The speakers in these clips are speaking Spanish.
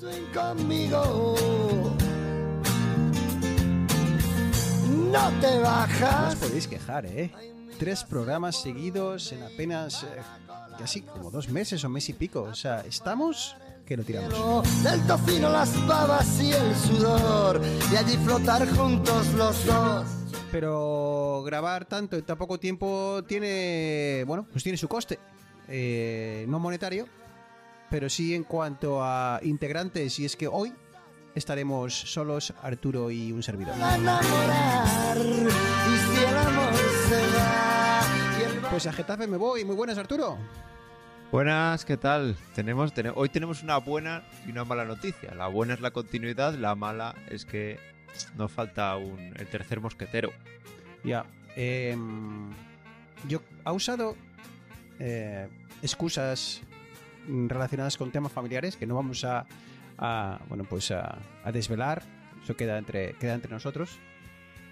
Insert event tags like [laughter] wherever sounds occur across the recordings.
Conmigo. No te No os bajas. podéis quejar, ¿eh? Tres programas seguidos en apenas eh, casi como dos meses o mes y pico. O sea, estamos que lo tiramos. Del tocino las babas y el sudor. Y allí flotar juntos los dos. Pero grabar tanto en tan poco tiempo tiene, bueno, pues tiene su coste. Eh, no monetario, pero sí en cuanto a integrantes. Y es que hoy estaremos solos Arturo y un servidor. Pues a Getafe me voy. Muy buenas, Arturo. Buenas, ¿qué tal? Tenemos, tene- hoy tenemos una buena y una mala noticia. La buena es la continuidad, la mala es que nos falta un, el tercer mosquetero. Ya. em, yo ha usado eh, excusas relacionadas con temas familiares que no vamos a, a, bueno pues a, a desvelar. Eso queda entre, queda entre nosotros.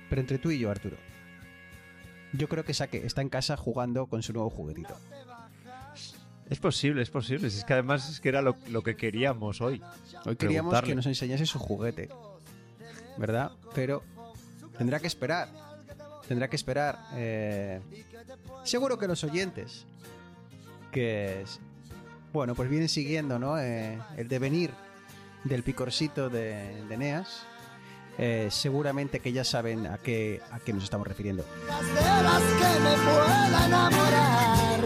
Pero entre tú y yo, Arturo. Yo creo que Saque está en casa jugando con su nuevo juguetito. Es posible, es posible. Si es que además es que era lo, lo que queríamos hoy. Hoy queríamos que nos enseñase su juguete. ¿Verdad? Pero tendrá que esperar. Tendrá que esperar. eh, seguro que los oyentes. Que. Bueno, pues vienen siguiendo, ¿no? Eh, el devenir del picorcito de, de Neas. eh, seguramente que ya saben a qué, a qué nos estamos refiriendo. de las que me pueda enamorar.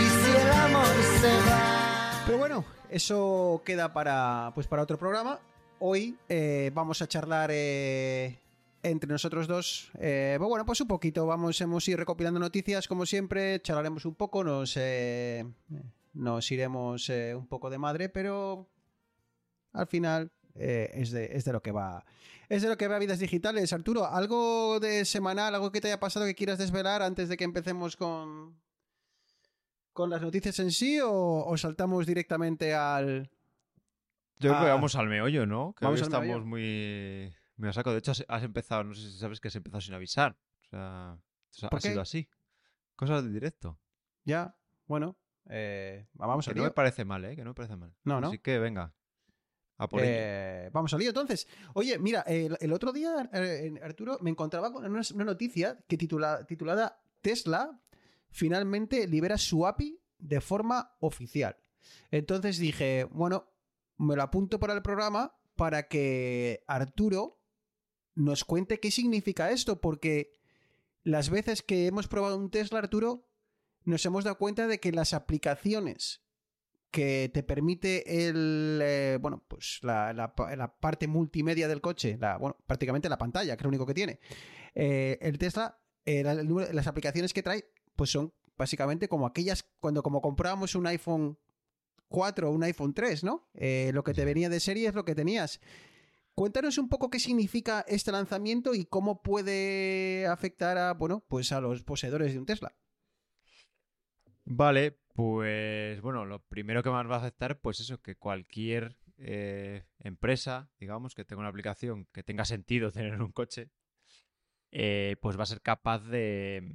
Y si el amor se va. Pero bueno, eso queda para, pues para otro programa. Hoy eh, vamos a charlar entre nosotros dos. Eh, pues bueno, pues un poquito. Vamos, hemos ir recopilando noticias como siempre. Charlaremos un poco, nos, eh, nos iremos eh, un poco de madre, pero al final eh, es, de, es de lo que va. Es de lo que va Vidas Digitales. Arturo, ¿algo de semanal, algo que te haya pasado que quieras desvelar antes de que empecemos con, con las noticias en sí o, o saltamos directamente al... Yo creo que vamos al meollo, ¿no? Que Vamos hoy estamos meollo. muy, a saco. De hecho, has, has empezado, no sé si sabes que has empezado sin avisar. O sea, ha sido así. Cosas de directo. Ya, bueno, eh, vamos Que al no me parece mal, ¿eh? Que no me parece mal. No, ¿no? Así que venga. A por ello. Eh, vamos al lío entonces. Oye, mira, el, el otro día, eh, Arturo, me encontraba con una, una noticia que titula, titulada Tesla finalmente libera su API de forma oficial. Entonces dije, bueno, me lo apunto para el programa para que Arturo nos cuente qué significa esto, porque las veces que hemos probado un Tesla, Arturo, nos hemos dado cuenta de que las aplicaciones que te permite el eh, bueno pues la, la pa- la parte multimedia del coche la, bueno prácticamente la pantalla que es lo único que tiene Eh, el Tesla eh, la- las aplicaciones que trae pues son básicamente como aquellas cuando como comprábamos un iPhone 4 o un iPhone 3 no lo que te venía de serie es lo que tenías. Cuéntanos un poco qué significa este lanzamiento y cómo puede afectar a, bueno, pues a los poseedores de un Tesla. Vale, pues bueno, lo primero que más va a afectar, pues eso, que cualquier eh, empresa, digamos, que tenga una aplicación que tenga sentido [laughs] tener en un coche, eh, pues va a ser capaz de,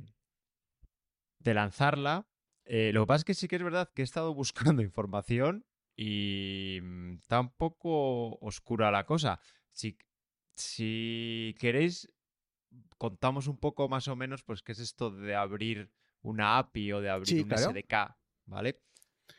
de lanzarla. Eh, lo que pasa es que sí que es verdad que he estado buscando [laughs] información y mm, está un poco oscura la cosa. Si, si queréis, contamos un poco más o menos, pues, qué es esto de abrir una API o de abrir Sí, un claro. SDK, ¿vale?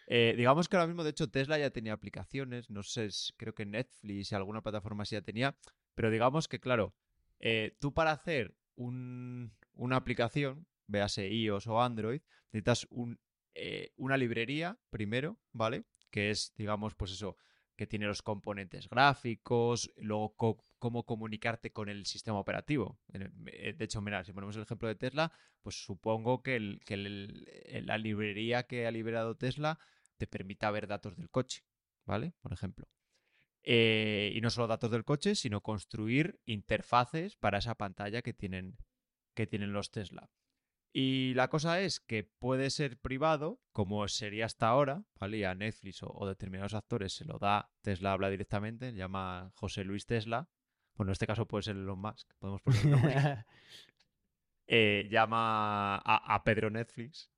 Eh, digamos que ahora mismo, de hecho, Tesla ya tenía aplicaciones, no sé, creo que Netflix y alguna plataforma sí ya tenía, pero digamos que, claro, eh, tú para hacer un- una aplicación, véase iOS o Android, necesitas un, eh, una librería primero, ¿vale? Que es, digamos, pues eso, que tiene los componentes gráficos, luego co- cómo comunicarte con el sistema operativo. Eh, De hecho, mira, si ponemos el ejemplo de Tesla, pues supongo que, la librería que ha liberado Tesla te permita ver datos del coche, ¿vale? Por ejemplo. Eh, y no solo datos del coche, sino construir interfaces para esa pantalla que tienen, los Tesla. Y la cosa es que puede ser privado, como sería hasta ahora, ¿vale? Y a Netflix o, determinados actores se lo da, Tesla habla directamente, llama José Luis Tesla. Bueno, en este caso puede ser Elon Musk, podemos poner [laughs] eh, llama a, Pedro Netflix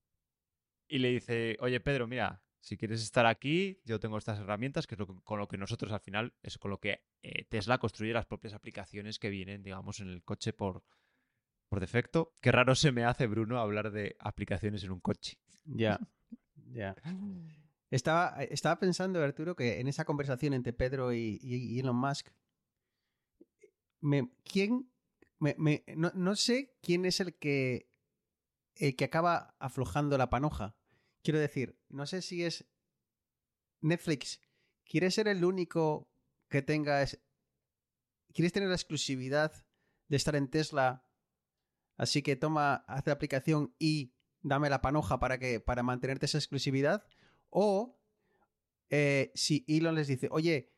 y le dice, oye Pedro, mira, si quieres estar aquí, yo tengo estas herramientas, que es con lo que nosotros al final, es con lo que eh, Tesla construye las propias aplicaciones que vienen, digamos, en el coche por, por defecto. Qué raro se me hace, Bruno, hablar de aplicaciones en un coche. Ya, ya. [laughs] Estaba, estaba pensando, Arturo, que en esa conversación entre Pedro y, Elon Musk, ¿quién? Me, no, sé quién es el que, el que acaba aflojando la panoja. Quiero decir, no sé si es Netflix. ¿Quiere ser el único que tenga... ¿Quieres tener la exclusividad de estar en Tesla Así que toma, haz la aplicación y dame la panoja para, que, para mantenerte esa exclusividad. O eh, si Elon les dice, oye,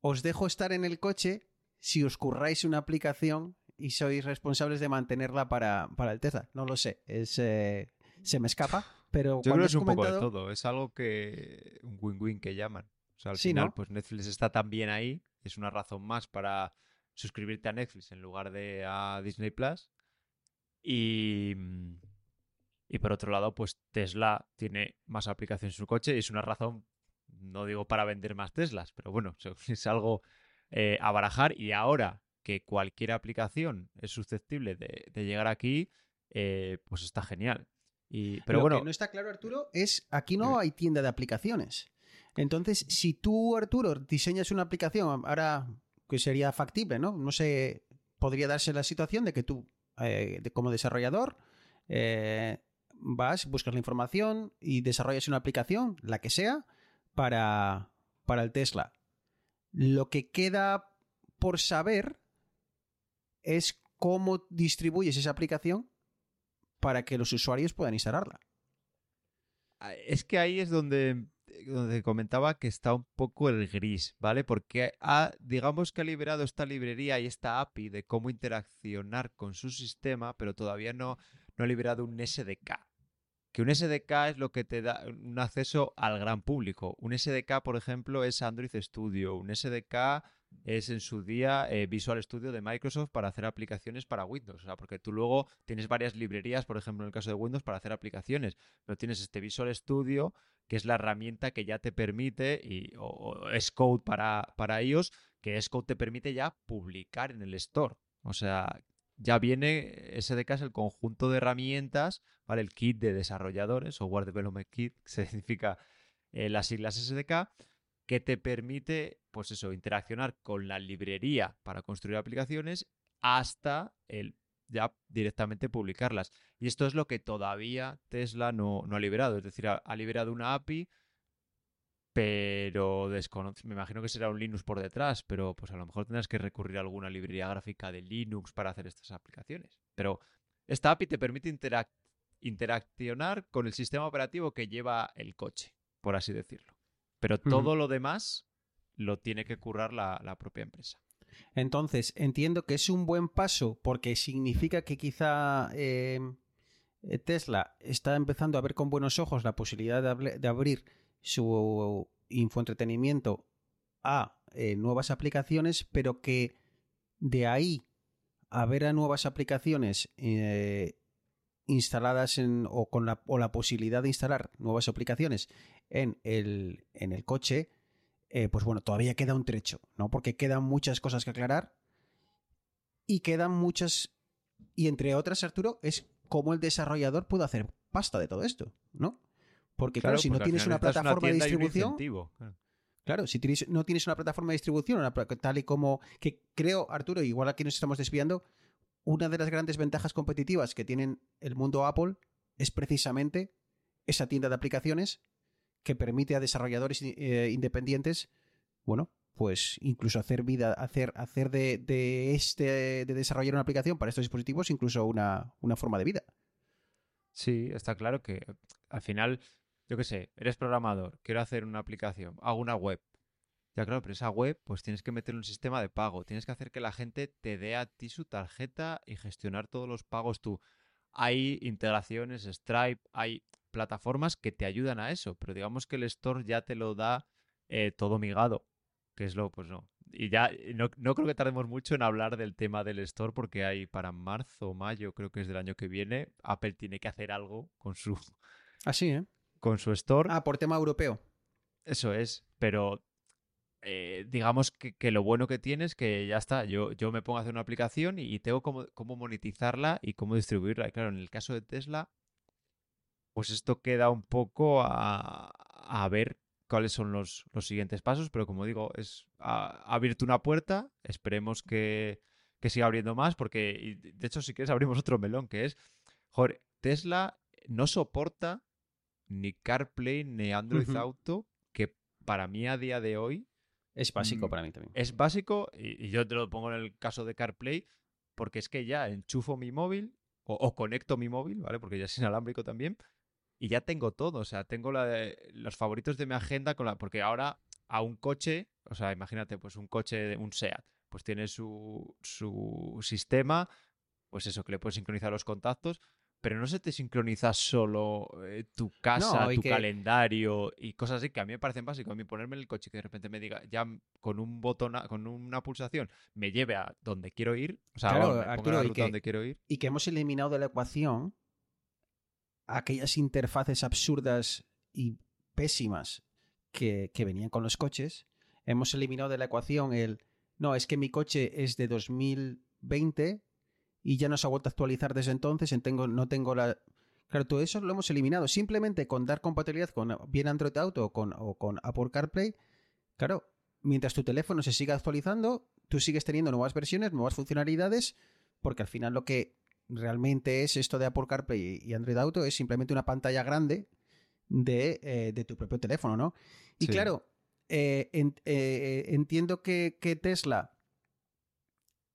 os dejo estar en el coche si os curráis una aplicación y sois responsables de mantenerla para, para el Tesla. No lo sé, es, eh, se me escapa, pero... Yo creo que es un poco de todo, es algo que... un win-win que llaman. O sea, al final, pues Netflix está también ahí, es una razón más para suscribirte a Netflix en lugar de a Disney Plus. Y, y por otro lado, pues Tesla tiene más aplicaciones en su coche y es una razón, no digo para vender más Teslas, pero bueno, [laughs] es algo eh, a barajar. Y ahora que cualquier aplicación es susceptible de, llegar aquí, eh, pues está genial. Y, pero Lo bueno. que no está claro, Arturo, es aquí no hay tienda de aplicaciones. Entonces, si tú, Arturo, diseñas una aplicación, ahora que sería factible, ¿no? No sé, podría darse la situación de que tú eh, como desarrollador, eh, vas, buscas la información y desarrollas una aplicación, la que sea, para, para el Tesla. Lo que queda por saber es cómo distribuyes esa aplicación para que los usuarios puedan instalarla. Ah, es que ahí es donde donde comentaba que está un poco el gris, ¿vale? Porque ha, digamos que ha liberado esta librería y esta API de cómo interaccionar con su sistema, pero todavía no, no ha liberado un SDK. Que un SDK es lo que te da un acceso al gran público. Un SDK, por ejemplo, es Android Studio. Un SDK es en su día eh, Visual Studio de Microsoft para hacer aplicaciones para Windows. O sea, porque tú luego tienes varias librerías, por ejemplo, en el caso de Windows, para hacer aplicaciones. Pero tienes este Visual Studio, que es la herramienta que ya te permite, y, o, es code para, para ellos, que Xcode te permite ya publicar en el store. O sea, ya viene, SDK es el conjunto de herramientas, ¿vale? El kit de desarrolladores, Software Development Kit, [laughs] que significa eh, las siglas SDK, que te permite, pues eso, interaccionar con la librería para construir aplicaciones hasta el ya directamente publicarlas. Y esto es lo que todavía Tesla no, ha liberado. Es decir, ha, liberado una API, pero desconoce. Me imagino que será un Linux por detrás, pero pues a lo mejor tendrás que recurrir a alguna librería gráfica de Linux para hacer estas aplicaciones. Pero esta API te permite interaccionar con el sistema operativo que lleva el coche, por así decirlo. Pero todo lo demás lo tiene que currar la, propia empresa. Entonces, entiendo que es un buen paso porque significa que quizá eh, Tesla está empezando a ver con buenos ojos la posibilidad de, abrir su infoentretenimiento a eh, nuevas aplicaciones, pero que de ahí a ver a nuevas aplicaciones eh, instaladas en, o con la, o la posibilidad de instalar nuevas aplicaciones en el, en el coche, eh, pues bueno, todavía queda un trecho, ¿no? Porque quedan muchas cosas que aclarar y quedan muchas, y entre otras, Arturo, es cómo el desarrollador puede hacer pasta de todo esto, ¿no? Porque claro, si no tienes una plataforma de distribución... Claro. si no tienes una plataforma de distribución, tal y como que creo, Arturo, igual aquí nos estamos desviando, una de las grandes ventajas competitivas que tienen el mundo Apple es precisamente esa tienda de aplicaciones que permite a desarrolladores eh, independientes, bueno, pues incluso hacer vida, hacer, hacer de, este, de desarrollar una aplicación para estos dispositivos, incluso una, una forma de vida. Sí, está claro que al final, yo qué sé, eres programador, quiero hacer una aplicación, hago una web, Ya claro, pero esa web pues tienes que meter un sistema de pago, tienes que hacer que la gente te dé a ti su tarjeta y gestionar todos los pagos tú. Hay integraciones, Stripe, hay plataformas que te ayudan a eso, pero digamos que el store ya te lo da eh, todo migado, que es lo, pues no. Y ya no, no creo que tardemos mucho en hablar del tema del store porque hay para marzo o mayo, creo que es del año que viene, Apple tiene que hacer algo con su, Así, ¿eh? Con su store. Ah, por tema europeo. Eso es, pero eh, digamos que, que lo bueno que tiene es que ya está, yo, yo me pongo a hacer una aplicación y, y tengo cómo, cómo monetizarla y cómo distribuirla. Y claro, en el caso de Tesla, pues esto queda un poco a, a ver cuáles son los, los siguientes pasos, pero como digo, es ha, abierto una puerta, esperemos que, que siga abriendo más, porque de hecho si quieres abrimos otro melón, que es, joder, Tesla no soporta ni CarPlay ni Android. Auto, que para mí a día de hoy Es básico Mm, para mí también. es básico, y, y yo te lo pongo en el caso de CarPlay, porque es que ya enchufo mi móvil o, o conecto mi móvil, ¿vale? Porque ya es inalámbrico también, y ya tengo todo, o sea, tengo la de- los favoritos de mi agenda, con la, porque ahora a un coche, o sea, imagínate, pues un coche, de- un SEAT, pues tiene su, su sistema, pues eso, que le puedes sincronizar los contactos, pero no se te sincroniza solo eh, tu casa, No, tu que- calendario y cosas así que a mí me parecen básicos. A mí ponerme en el coche y que de repente me diga, ya con un botón, con una pulsación, me lleve a donde quiero ir, o sea, Claro, me Arturo, la ruta que- donde quiero ir. Y que hemos eliminado de la ecuación aquellas interfaces absurdas y pésimas que, que venían con los coches. Hemos eliminado de la ecuación el, no, es que mi coche es de 2020 y ya no se ha vuelto a actualizar desde entonces, en tengo, no tengo la... Claro, todo eso lo hemos eliminado. Simplemente con dar compatibilidad con bien Android Auto o con, o con Apple CarPlay, claro, mientras tu teléfono se siga actualizando, tú sigues teniendo nuevas versiones, nuevas funcionalidades, porque al final lo que realmente es esto de Apple CarPlay y Android Auto es simplemente una pantalla grande de, eh, de tu propio teléfono, ¿no? Y Sí. claro, eh, en- eh, entiendo que, que Tesla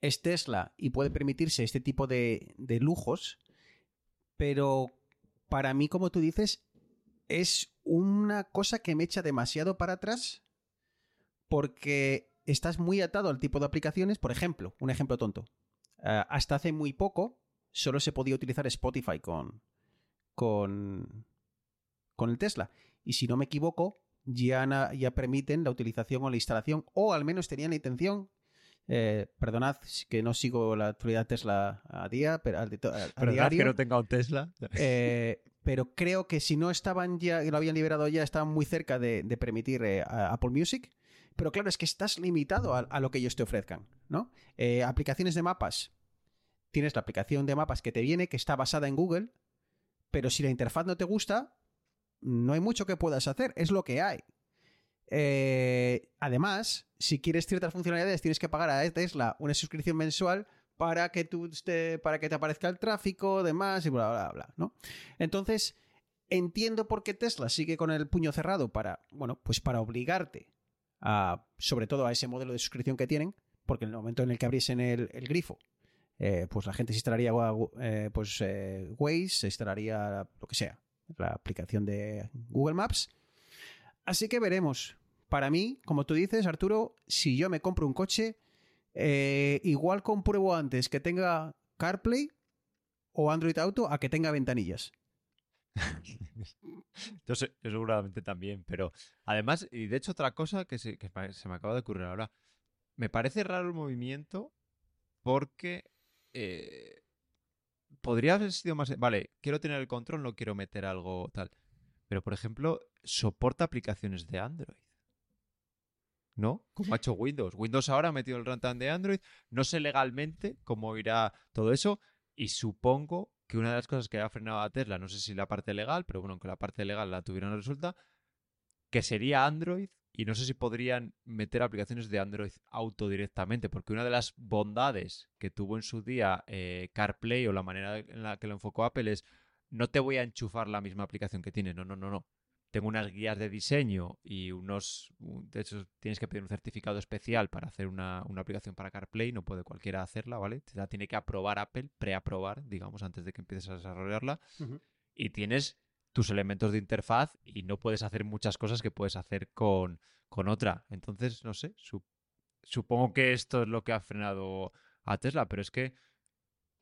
es Tesla y puede permitirse este tipo de, lujos, pero para mí, como tú dices, es una cosa que me echa demasiado para atrás porque estás muy atado al tipo de aplicaciones. Por ejemplo, un ejemplo tonto. Eh, hasta hace muy poco solo se podía utilizar Spotify con, con, con el Tesla. Y si no me equivoco, ya, ya permiten la utilización o la instalación, o al menos tenían la intención. Eh, perdonad que no sigo la actualidad Tesla a día, pero a, a Pero diario. que no tenga un Tesla. Eh, pero creo que si no estaban ya, lo habían liberado ya, estaban muy cerca de, de permitir eh, a Apple Music. Pero claro, es que estás limitado a, a lo que ellos te ofrezcan, ¿no? Eh, aplicaciones de mapas. Tienes la aplicación de mapas que te viene, que está basada en Google, pero si la interfaz no te gusta, no hay mucho que puedas hacer, es lo que hay. Eh, además, si quieres ciertas funcionalidades, tienes que pagar a Tesla una suscripción mensual para que, tú te, para que te aparezca el tráfico, demás, y bla, bla, bla, ¿no? Entonces, entiendo por qué Tesla sigue con el puño cerrado para, bueno, pues para obligarte a, sobre todo a ese modelo de suscripción que tienen, porque en el momento en el que abriesen el, grifo, eh, pues la gente se instalaría eh, pues, eh, Waze, se instalaría lo que sea, la aplicación de Google Maps. Así que veremos. Para mí, como tú dices, Arturo, si yo me compro un coche, eh, igual compruebo antes que tenga CarPlay o Android Auto a que tenga ventanillas. [laughs] yo, seguramente también, pero además, y de hecho otra cosa que, se, que me- se me acaba de ocurrir ahora, me parece raro el movimiento porque eh, podría haber sido más... Vale, quiero tener el control, no quiero meter algo tal. Pero, por ejemplo, soporta aplicaciones de Android. ¿No? Como ha hecho Windows. Windows ahora ha metido el runtime de Android. No sé legalmente cómo irá todo eso. Y supongo que una de las cosas que ha frenado a Tesla, no sé si la parte legal, pero bueno, que la parte legal la tuvieron resulta, que sería Android. Y no sé si podrían meter aplicaciones de Android Auto directamente, porque una de las bondades que tuvo en su día eh, CarPlay o la manera en la que lo enfocó Apple es no te voy a enchufar la misma aplicación que tienes, no, no, no, no. Tengo unas guías de diseño y unos, un- de hecho tienes que pedir un certificado especial para hacer una, una aplicación para CarPlay, no puede cualquiera hacerla, ¿vale? Te la tiene que aprobar Apple, preaprobar, digamos, antes de que empieces a desarrollarla. Y tienes tus elementos de interfaz y no puedes hacer muchas cosas que puedes hacer con, con otra. Entonces, no sé, su- supongo que esto es lo que ha frenado a Tesla, pero es que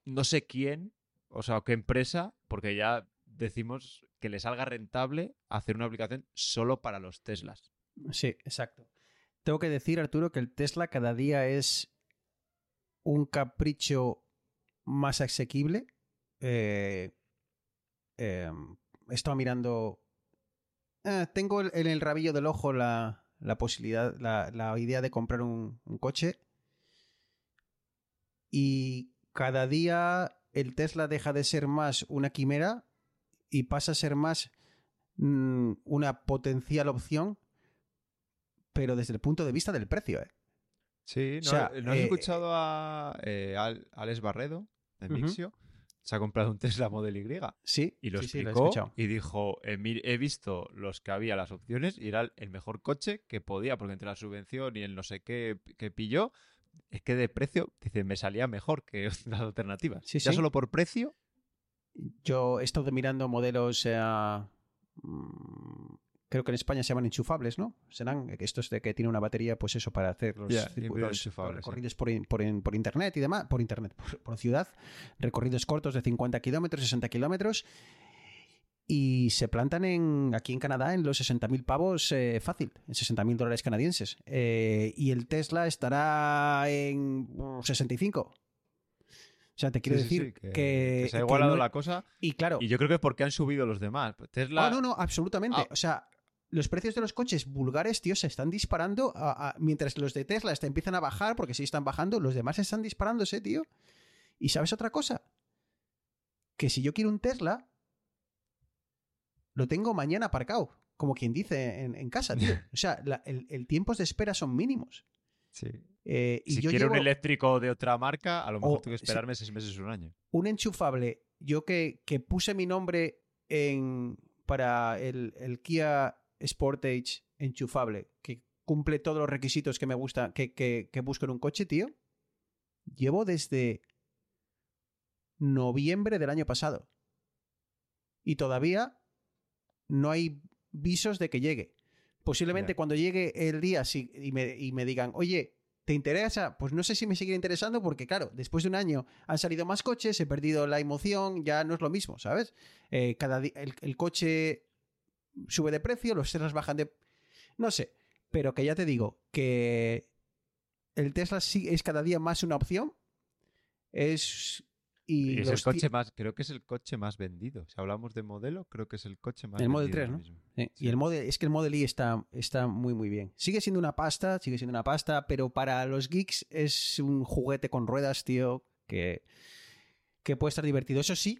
no sé quién, o sea, qué empresa, porque ya decimos que le salga rentable hacer una aplicación solo para los Teslas. Sí, exacto. Tengo que decir, Arturo, que el Tesla cada día es un capricho más asequible. Eh, eh, mirando. eh, tengo en el rabillo del ojo la, posibilidad, la, idea de comprar un coche. Y cada día el Tesla deja de ser más una quimera y pasa a ser más mm, una potencial opción pero desde el punto de vista del precio, ¿eh? Sí, ¿no, sea, ¿no has eh, escuchado a eh, Al- Alex Barredo de. Mixio? Se ha comprado un Tesla Model Y Sí, y lo sí, sí, he explicó y dijo, "Eh, he visto los que había las opciones y era el mejor coche que podía, porque entre la subvención y el no sé qué que pilló, es que de precio, dice, me salía mejor que [laughs] las alternativas. Sí, ya sí. solo por precio, Yo he estado mirando modelos, eh, mm, creo que en España se llaman enchufables, ¿no? Serán estos de que tiene una batería, pues eso, para hacer los, sí. recorridos por, in- por in- por internet y demás, por internet, por, por ciudad, recorridos cortos de 50 kilómetros, 60 kilómetros. Y se plantan en, aquí en Canadá en los 60.000 pavos eh, fácil, en 60.000 dólares canadienses. Eh, y el Tesla estará en uh, 65. O sea, te quiero Sí, decir sí, que, que, que se ha igualado no- la cosa Y claro, y yo creo que es porque han subido los demás. Tesla, Ah, no, no, absolutamente. Ah. O sea, los precios de los coches vulgares, tío, se están disparando. a- a- mientras los de Tesla te empiezan a bajar, porque sí están bajando, los demás están disparándose, tío. Y sabes otra cosa? Que si yo quiero un Tesla, lo tengo mañana aparcado, como quien dice en, en casa, tío. [laughs] O sea, la- el, el tiempos de espera son mínimos. sí. Eh, y si yo quiero llevo un eléctrico de otra marca, a lo mejor Oh, tengo que sí. esperarme seis meses o un año. un enchufable, yo que, que puse mi nombre en, para el, el Kia Sportage enchufable, que cumple todos los requisitos que me gusta, que, que, que busco en un coche, tío, llevo desde noviembre del año pasado. Y todavía no hay visos de que llegue. Posiblemente cuando llegue el día y, me, y me digan, oye, ¿te interesa? Pues no sé si me sigue interesando porque, claro, después de un año han salido más coches, he perdido la emoción, ya no es lo mismo, ¿sabes? Eh, cada el, el coche sube de precio, los Teslas bajan de... No sé, pero que ya te digo que el Tesla sí es cada día más una opción. Es... Y, Y es el coche más, creo que es el coche más vendido. Si hablamos de modelo, creo que es el coche más El Model vendido 3, ahora ¿no? mismo. Sí, Sí. Y el Model, es que el Model Y está, está muy, muy bien. Sigue siendo una pasta, sigue siendo una pasta, pero para los geeks es un juguete con ruedas, tío, que, que puede estar divertido. Eso sí,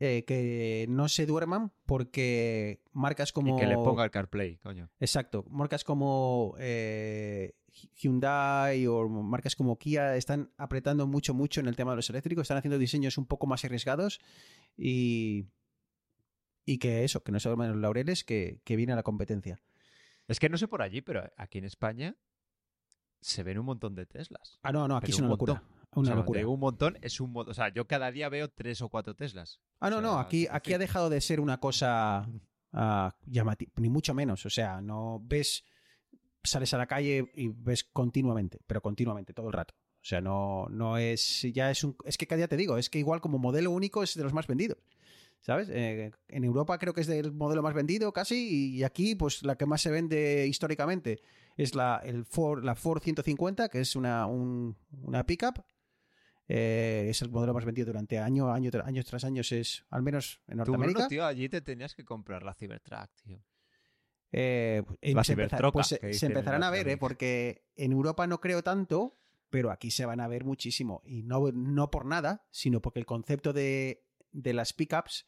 eh, que no se duerman porque marcas como... Y que le ponga el CarPlay, coño. Exacto, marcas como eh, Hyundai o marcas como Kia están apretando mucho, mucho en el tema de los eléctricos, están haciendo diseños un poco más arriesgados y, y que eso, que no se duerman los laureles, que, que viene a la competencia. Es que no sé por allí, pero aquí en España se ven un montón de Teslas. Ah, no, no, aquí es una un locura. montón. Una O sea, locura. de un montón es un. O sea, yo cada día veo tres o cuatro Teslas. Ah, no, o no, aquí, aquí ha dejado de ser una cosa ah, llamativa, ni mucho menos. O sea, no ves, sales a la calle y ves continuamente, pero continuamente, todo el rato. O sea, no, no es, ya es un, es que cada día te digo, es que igual como modelo único es de los más vendidos. ¿Sabes? Eh, en Europa creo que es del modelo más vendido casi y aquí pues la que más se vende históricamente es la, el Ford, la Ford 150, que es una, un- una pickup. Eh, es el modelo más vendido durante año, año, años tras años, es al menos en Tú, Norteamérica. Bruno, tío, allí te tenías que comprar la Cybertruck, tío. Eh, eh, La se, pues se- que se dicen en empezarán a ver, ¿eh? Porque en Europa no creo tanto, pero aquí se van a ver muchísimo. Y no, no por nada, sino porque el concepto de, de las pickups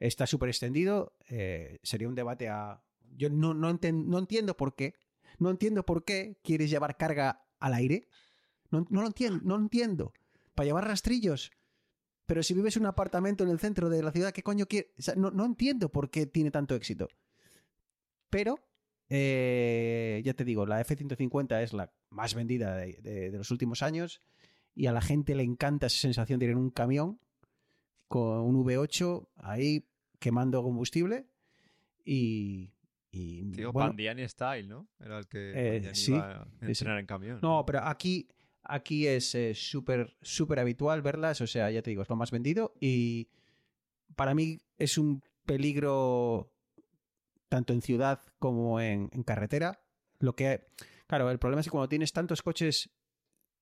está súper extendido. Eh, sería un debate a... Yo no, no, enten- no entiendo por qué. No entiendo por qué quieres llevar carga al aire. No, no lo entiendo, no entiendo. Para llevar rastrillos. Pero si vives en un apartamento en el centro de la ciudad, ¿qué coño quieres? O sea, no, no entiendo por qué tiene tanto éxito. Pero, eh, ya te digo, la F-150 es la más vendida de, de- de los últimos años y a la gente le encanta esa sensación de ir en un camión con un V8 ahí quemando combustible y... y Tío, bueno, Pandiani Style, ¿no? Era el que Eh, sí, iba a entrenar en camión. No, pero aquí, aquí es eh, súper súper habitual verlas, o sea, ya te digo, es lo más vendido y para mí es un peligro tanto en ciudad como en, en carretera. Lo que, claro, el problema es que cuando tienes tantos coches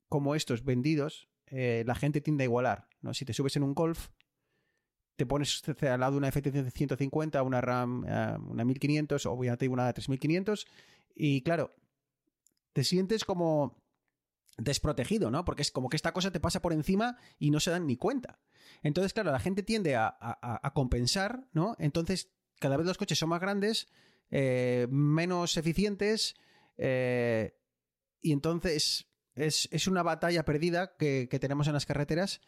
como estos vendidos, eh, la gente tiende a igualar, ¿no? Si te subes en un Golf, te pones al lado de una F-150, una RAM, eh, una 1500 o ya te digo una 3500 y claro, te sientes como desprotegido, ¿no? Porque es como que esta cosa te pasa por encima y no se dan ni cuenta. Entonces, claro, la gente tiende a, a- a compensar, ¿no? Entonces, cada vez los coches son más grandes, eh, menos eficientes, eh, y entonces es, es una batalla perdida que, que tenemos en las carreteras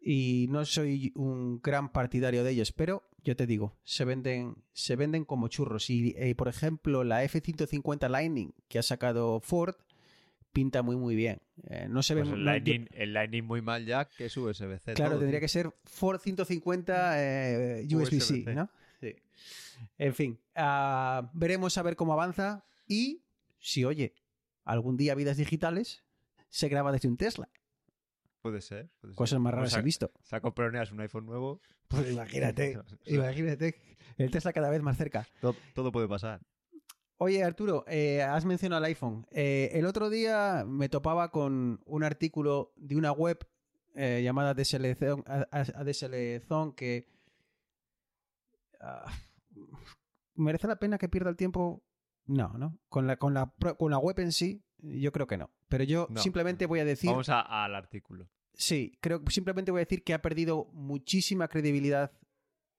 y no soy un gran partidario de ellos, pero yo te digo, se venden, se venden como churros. Y, eh, por ejemplo, la F-150 Lightning que ha sacado Ford pinta muy, muy bien. Eh, no se ve Pues el, no, Lightning, el Lightning muy mal ya que es USB-C. Claro, todo, tendría tío. que ser Ford 150 eh, USB-C, USB-C. ¿no? En fin, ah, veremos a ver cómo avanza y si, oye, algún día vidas digitales se graba desde un Tesla. Puede ser. puede ser. Cosas más Pues raras sa- he visto. Saco Peroneas un iPhone nuevo. Pues imagínate, O [laughs] sea, [laughs] imagínate. El Tesla cada vez más cerca. todo, todo puede pasar. Oye, Arturo, eh, has mencionado el iPhone. Eh, el otro día me topaba con un artículo de una web eh, llamada ADSL Zone, ADSL Zone que... ah, [laughs] ¿Merece la pena que pierda el tiempo? No, ¿no? Con la, con, la, con la web en sí, yo creo que no. Pero yo No. simplemente voy a decir... Vamos a- al artículo. Sí, creo que simplemente voy a decir que ha perdido muchísima credibilidad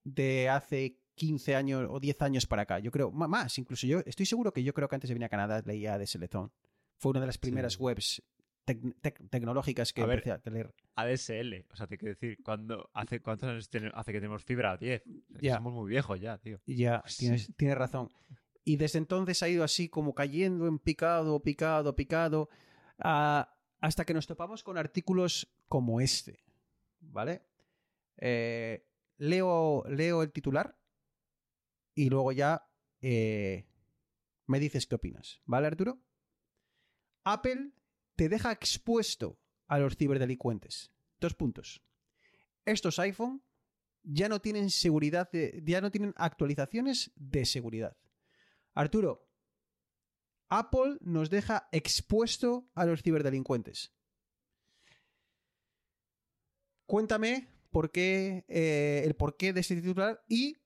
de hace 15 años o 10 años para acá. Yo creo, más, incluso yo estoy seguro que yo creo que antes de venir a Canadá leía de Seletón. Fue una de las primeras Sí. webs tec- tec- tecnológicas que A ver, a leer. ADSL. O sea, te quiero decir, cuando, hace, ¿cuántos años hace que tenemos fibra? 10. Ya. Somos muy viejos ya, tío. Ya, Pues tienes, tienes razón. Y desde entonces ha ido así como cayendo en picado, picado, picado, ah, hasta que nos topamos con artículos como este. ¿Vale? Eh, leo, leo el titular y luego ya eh, me dices qué opinas. ¿Vale, Arturo? Apple te deja expuesto a los ciberdelincuentes. Dos puntos. Estos iPhone ya no tienen seguridad, ya no tienen actualizaciones de seguridad. Arturo, Apple nos deja expuesto a los ciberdelincuentes. Cuéntame por qué, eh, el porqué de este titular y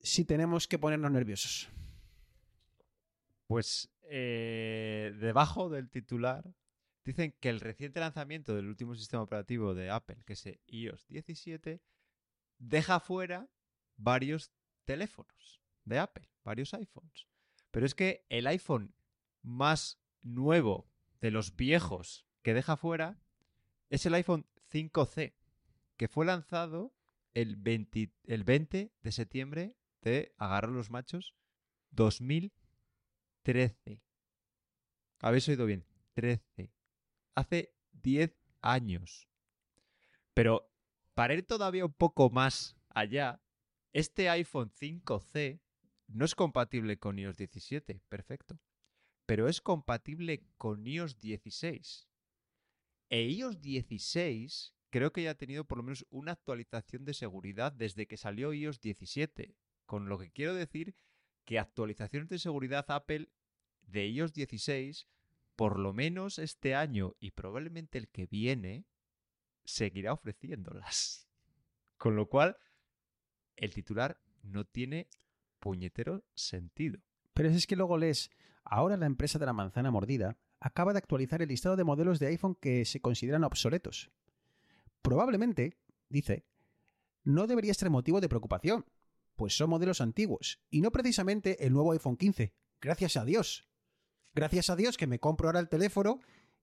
si tenemos que ponernos nerviosos. Pues eh, debajo del titular dicen que el reciente lanzamiento del último sistema operativo de Apple, que es iOS 17, deja fuera varios teléfonos de Apple, varios iPhones. Pero es que el iPhone más nuevo de los viejos que deja fuera es el iPhone 5C, que fue lanzado el 20, el 20 de septiembre de Agarrar los Machos 2013. Habéis oído bien, 13. Hace 10 años. Pero para ir todavía un poco más allá, este iPhone 5C no es compatible con iOS 17, perfecto. Pero es compatible con iOS 16. E iOS 16 creo que ya ha tenido por lo menos una actualización de seguridad desde que salió iOS 17. Con lo que quiero decir que actualizaciones de seguridad Apple de iOS 16, por lo menos este año y probablemente el que viene, seguirá ofreciéndolas. [laughs] Con lo cual, el titular no tiene puñetero sentido. Pero es que luego lees, ahora la empresa de la manzana mordida acaba de actualizar el listado de modelos de iPhone que se consideran obsoletos. Probablemente, dice, no debería ser motivo de preocupación, pues son modelos antiguos y no precisamente el nuevo iPhone 15. Gracias a Dios. Gracias a Dios que me compro ahora el teléfono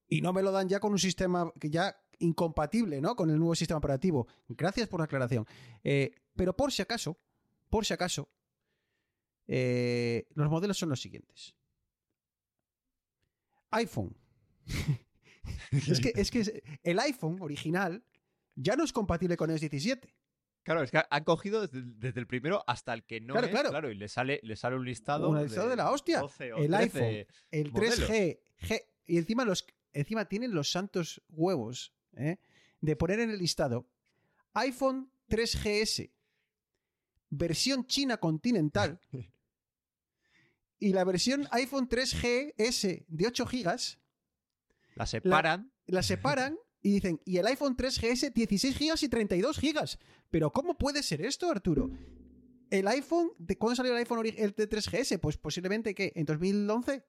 y no me lo dan ya con un sistema que ya incompatible, ¿no? Con el nuevo sistema operativo. Gracias por la aclaración. Eh, pero por si acaso, por si acaso, eh, los modelos son los siguientes. iPhone. [laughs] es, que, es que el iPhone original ya no es compatible con iOS 17. Claro, es que han cogido desde, desde el primero hasta el que no Claro, es, claro. y le sale, le sale un listado. Un listado de la hostia. 12 o El 13 iPhone, El modelos. 3G, G, y encima, los, encima tienen los santos huevos ¿eh? de poner en el listado iPhone 3GS, versión China continental, [laughs] y la versión iPhone 3GS de 8 GB La separan. la separan y dicen, y el iPhone 3GS 16 GB y 32 GB. Pero ¿cómo puede ser esto, Arturo? El iPhone, ¿de cuándo salió el iPhone el de 3GS? Pues posiblemente que en 2011.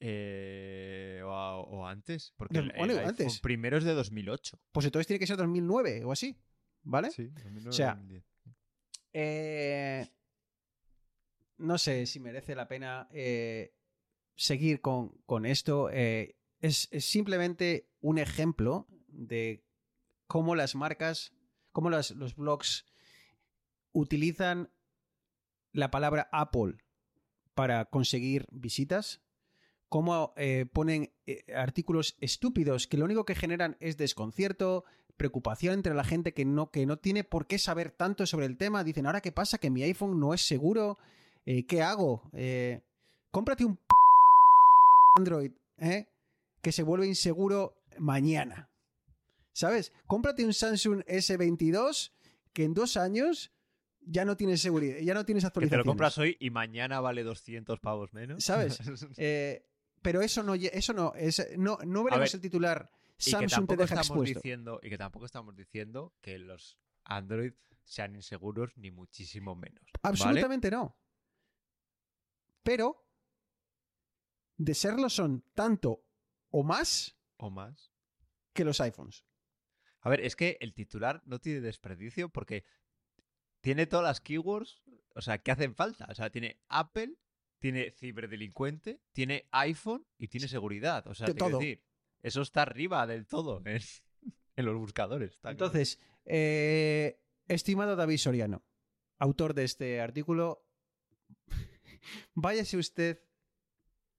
eh, o, a- o antes. Porque el, el iPhone antes. primero es de 2008. Pues entonces tiene que ser 2009 o así. ¿Vale? Sí, 2009, O sea, 2010. Eh, no sé si merece la pena eh, seguir con, con esto. Eh, es, simplemente un ejemplo de cómo las marcas, cómo los blogs utilizan la palabra Apple para conseguir visitas, cómo eh, ponen eh, artículos estúpidos que lo único que generan es desconcierto, preocupación entre la gente que no, que no tiene por qué saber tanto sobre el tema. Dicen, ¿ahora qué pasa? Que mi iPhone no es seguro. Eh, ¿Qué hago? Cómprate un Android ¿eh? Que se vuelve inseguro mañana. ¿Sabes? Cómprate un Samsung S22 que en dos años ya no tienes seguridad, ya no tienes Que te lo compras hoy y mañana vale 200 pavos menos. ¿Sabes? [laughs] Eh, pero eso no, eso no, es, no, no veremos ver, el titular Samsung te deja expuesto. diciendo y que tampoco estamos diciendo que los Android sean inseguros ni muchísimo menos. ¿vale? Absolutamente no. Pero de serlo son tanto o más O más. que los iPhones. A ver, es que el titular no tiene desperdicio porque tiene todas las keywords, o sea, que hacen falta. O sea, tiene Apple, tiene ciberdelincuente, tiene iPhone y tiene seguridad. O sea, De todo. decir, eso está arriba del todo en, [laughs] en los buscadores. claro. Entonces, eh, estimado David Soriano, autor de este artículo, [laughs] váyase usted.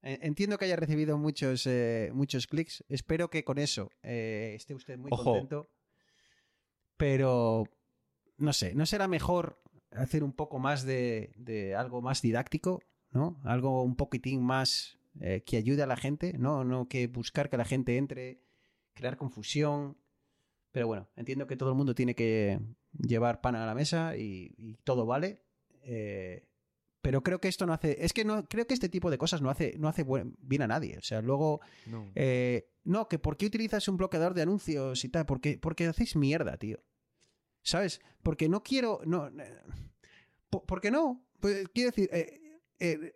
Eh, Entiendo que haya recibido muchos, eh, muchos clics. Espero que con eso eh, esté usted muy Ojo. contento. Pero no sé, ¿no será mejor hacer un poco más de, de algo más didáctico? ¿No? Algo un poquitín más eh, que ayude a la gente, ¿no? No que buscar que la gente entre, crear confusión. Pero bueno, entiendo que todo el mundo tiene que llevar pan a la mesa y, y todo vale. Eh, pero creo que esto no hace. Es que no creo que este tipo de cosas no hace, no hace buen- bien a nadie. O sea, luego. No. eh, no, que por qué utilizas un bloqueador de anuncios y tal. Porque, porque hacéis mierda, tío. ¿Sabes? Porque no quiero. No, eh, po- ¿Por qué no? Pues, quiero decir. eh, eh,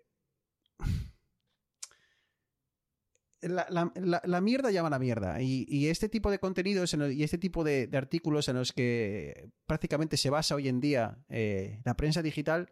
la, la- la- la mierda llama a la mierda. Y, y este tipo de contenidos en los- y este tipo de, de artículos en los que prácticamente se basa hoy en día eh, la prensa digital,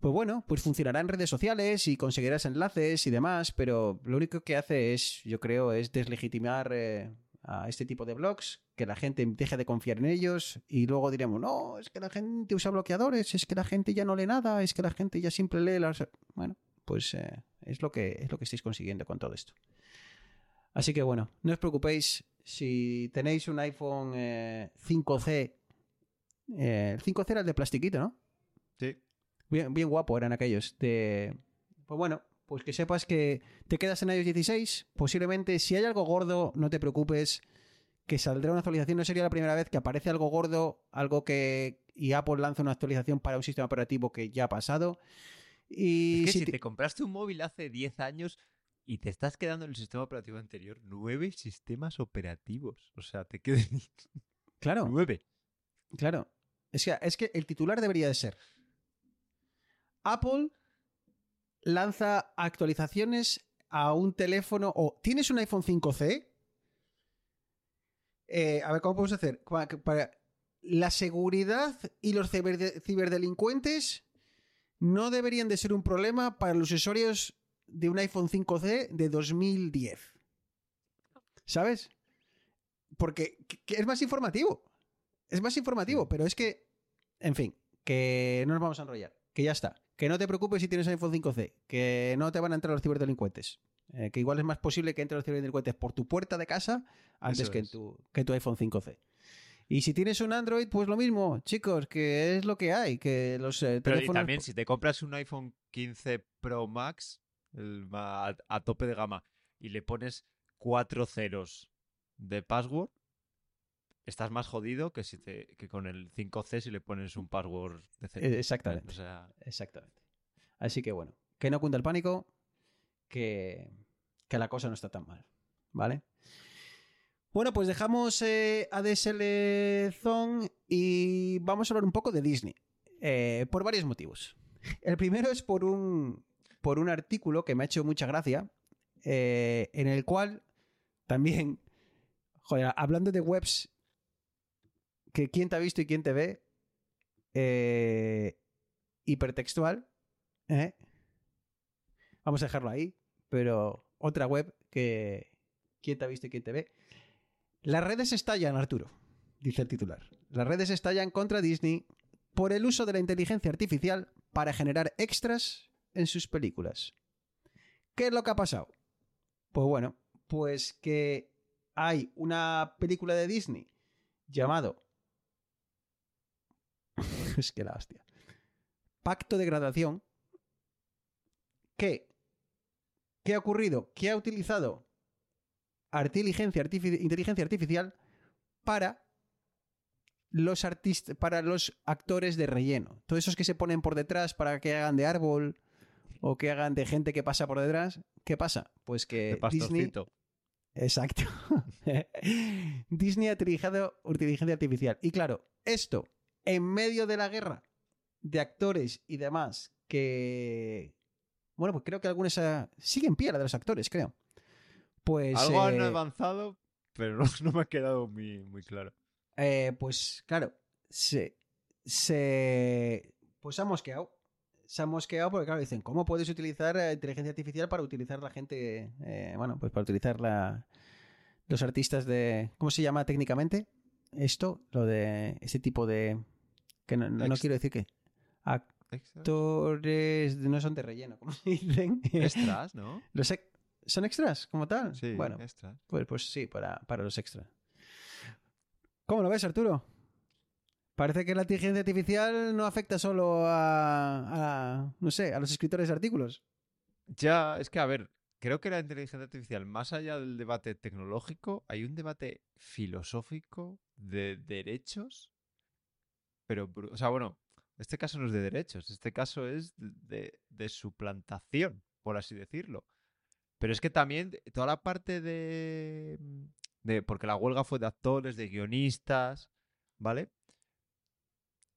pues bueno, pues funcionará en redes sociales y conseguirás enlaces y demás, pero lo único que hace es, yo creo, es deslegitimar eh, a este tipo de blogs, que la gente deje de confiar en ellos y luego diremos, no, es que la gente usa bloqueadores, es que la gente ya no lee nada, es que la gente ya siempre lee las... Bueno, pues eh, es, lo que, es lo que estáis consiguiendo con todo esto. Así que bueno, no os preocupéis, si tenéis un iPhone eh, 5C, eh, el 5C era el de plastiquito, ¿no? Sí. Bien, bien guapo eran aquellos. De... Pues bueno, pues que sepas que te quedas en iOS 16. Posiblemente, si hay algo gordo, no te preocupes, que saldrá una actualización. No sería la primera vez que aparece algo gordo, algo que. Y Apple lanza una actualización para un sistema operativo que ya ha pasado. Y Es que si te- te compraste un móvil hace 10 años y te estás quedando en el sistema operativo anterior, nueve sistemas operativos. O sea, te quedan [laughs] Claro, nueve. claro. Es que, es que el titular debería de ser. Apple lanza actualizaciones a un teléfono o tienes un iPhone 5C. Eh, a ver, ¿cómo podemos hacer? Para, la seguridad y los ciberde- ciberdelincuentes no deberían de ser un problema para los usuarios de un iPhone 5C de 2010. ¿Sabes? Porque que- que es más informativo. Es más informativo, pero es que, en fin, que no nos vamos a enrollar. Que ya está. Que no te preocupes si tienes un iPhone 5C. Que no te van a entrar los ciberdelincuentes. Eh, que igual es más posible que entren los ciberdelincuentes por tu puerta de casa antes Eso que, es. tu, que tu iPhone 5C. Y si tienes un Android, pues lo mismo, chicos, que es lo que hay, que los eh, Pero y también, si te compras un iPhone 15 Pro Max el ma- a, a tope de gama y le pones cuatro ceros de password, estás más jodido que si te, que con el 5C si le pones un password decente. Eh, Exactamente. O sea, Exactamente. Así que bueno, que no cunda el pánico, que, que la cosa no está tan mal, ¿vale? Bueno, pues dejamos eh, ADSL Zone y vamos a hablar un poco de Disney, eh, por varios motivos. El primero es por un, por un artículo que me ha hecho mucha gracia, eh, en el cual también, joder, hablando de webs, que quién te ha visto y quién te ve, eh, hipertextual, ¿eh? Vamos a dejarlo ahí, pero otra web que quién te ha visto y quién te ve. Las redes estallan, Arturo, dice el titular. Las redes estallan contra Disney por el uso de la inteligencia artificial para generar extras en sus películas. ¿Qué es lo que ha pasado? Pues bueno, pues que hay una película de Disney llamado... [laughs] es que la hostia. Pacto de graduación. Que, ¿Qué ha ocurrido? Que ha utilizado inteligencia, inteligencia artificial para los artistas, para los actores de relleno. Todos esos que se ponen por detrás para que hagan de árbol o que hagan de gente que pasa por detrás. ¿Qué pasa? Pues que Disney. Exacto. [laughs] Disney ha utilizado inteligencia artificial. Y claro, esto en medio de la guerra de actores y demás que... Bueno, pues creo que algunos eh, siguen pie la de los actores, creo. Pues... Algo han eh, avanzado, pero no, [laughs] no me ha quedado muy, muy claro. eh, pues claro, se, se... Pues se ha mosqueado. Se ha mosqueado porque, claro, dicen, ¿cómo puedes utilizar eh, inteligencia artificial para utilizar la gente... eh, bueno, pues para utilizar la, los artistas de... ¿Cómo se llama técnicamente? Esto, lo de ese tipo de... Que no, no quiero decir que... Actores no son de relleno, ¿cómo se [laughs] dicen? Extras, ¿no? Los ex- ¿Son extras como tal? Sí, bueno, extras. pues, pues sí, para, para los extras. ¿Cómo lo ves, Arturo? Parece que la inteligencia artificial no afecta solo a, a, no sé, a los escritores de artículos. Ya, es que a ver, creo que la inteligencia artificial, más allá del debate tecnológico, hay un debate filosófico de derechos, pero, o sea, bueno, este caso no es de derechos, este caso es de, de suplantación, por así decirlo. Pero es que también toda la parte de, de, porque la huelga fue de actores, de guionistas, ¿vale?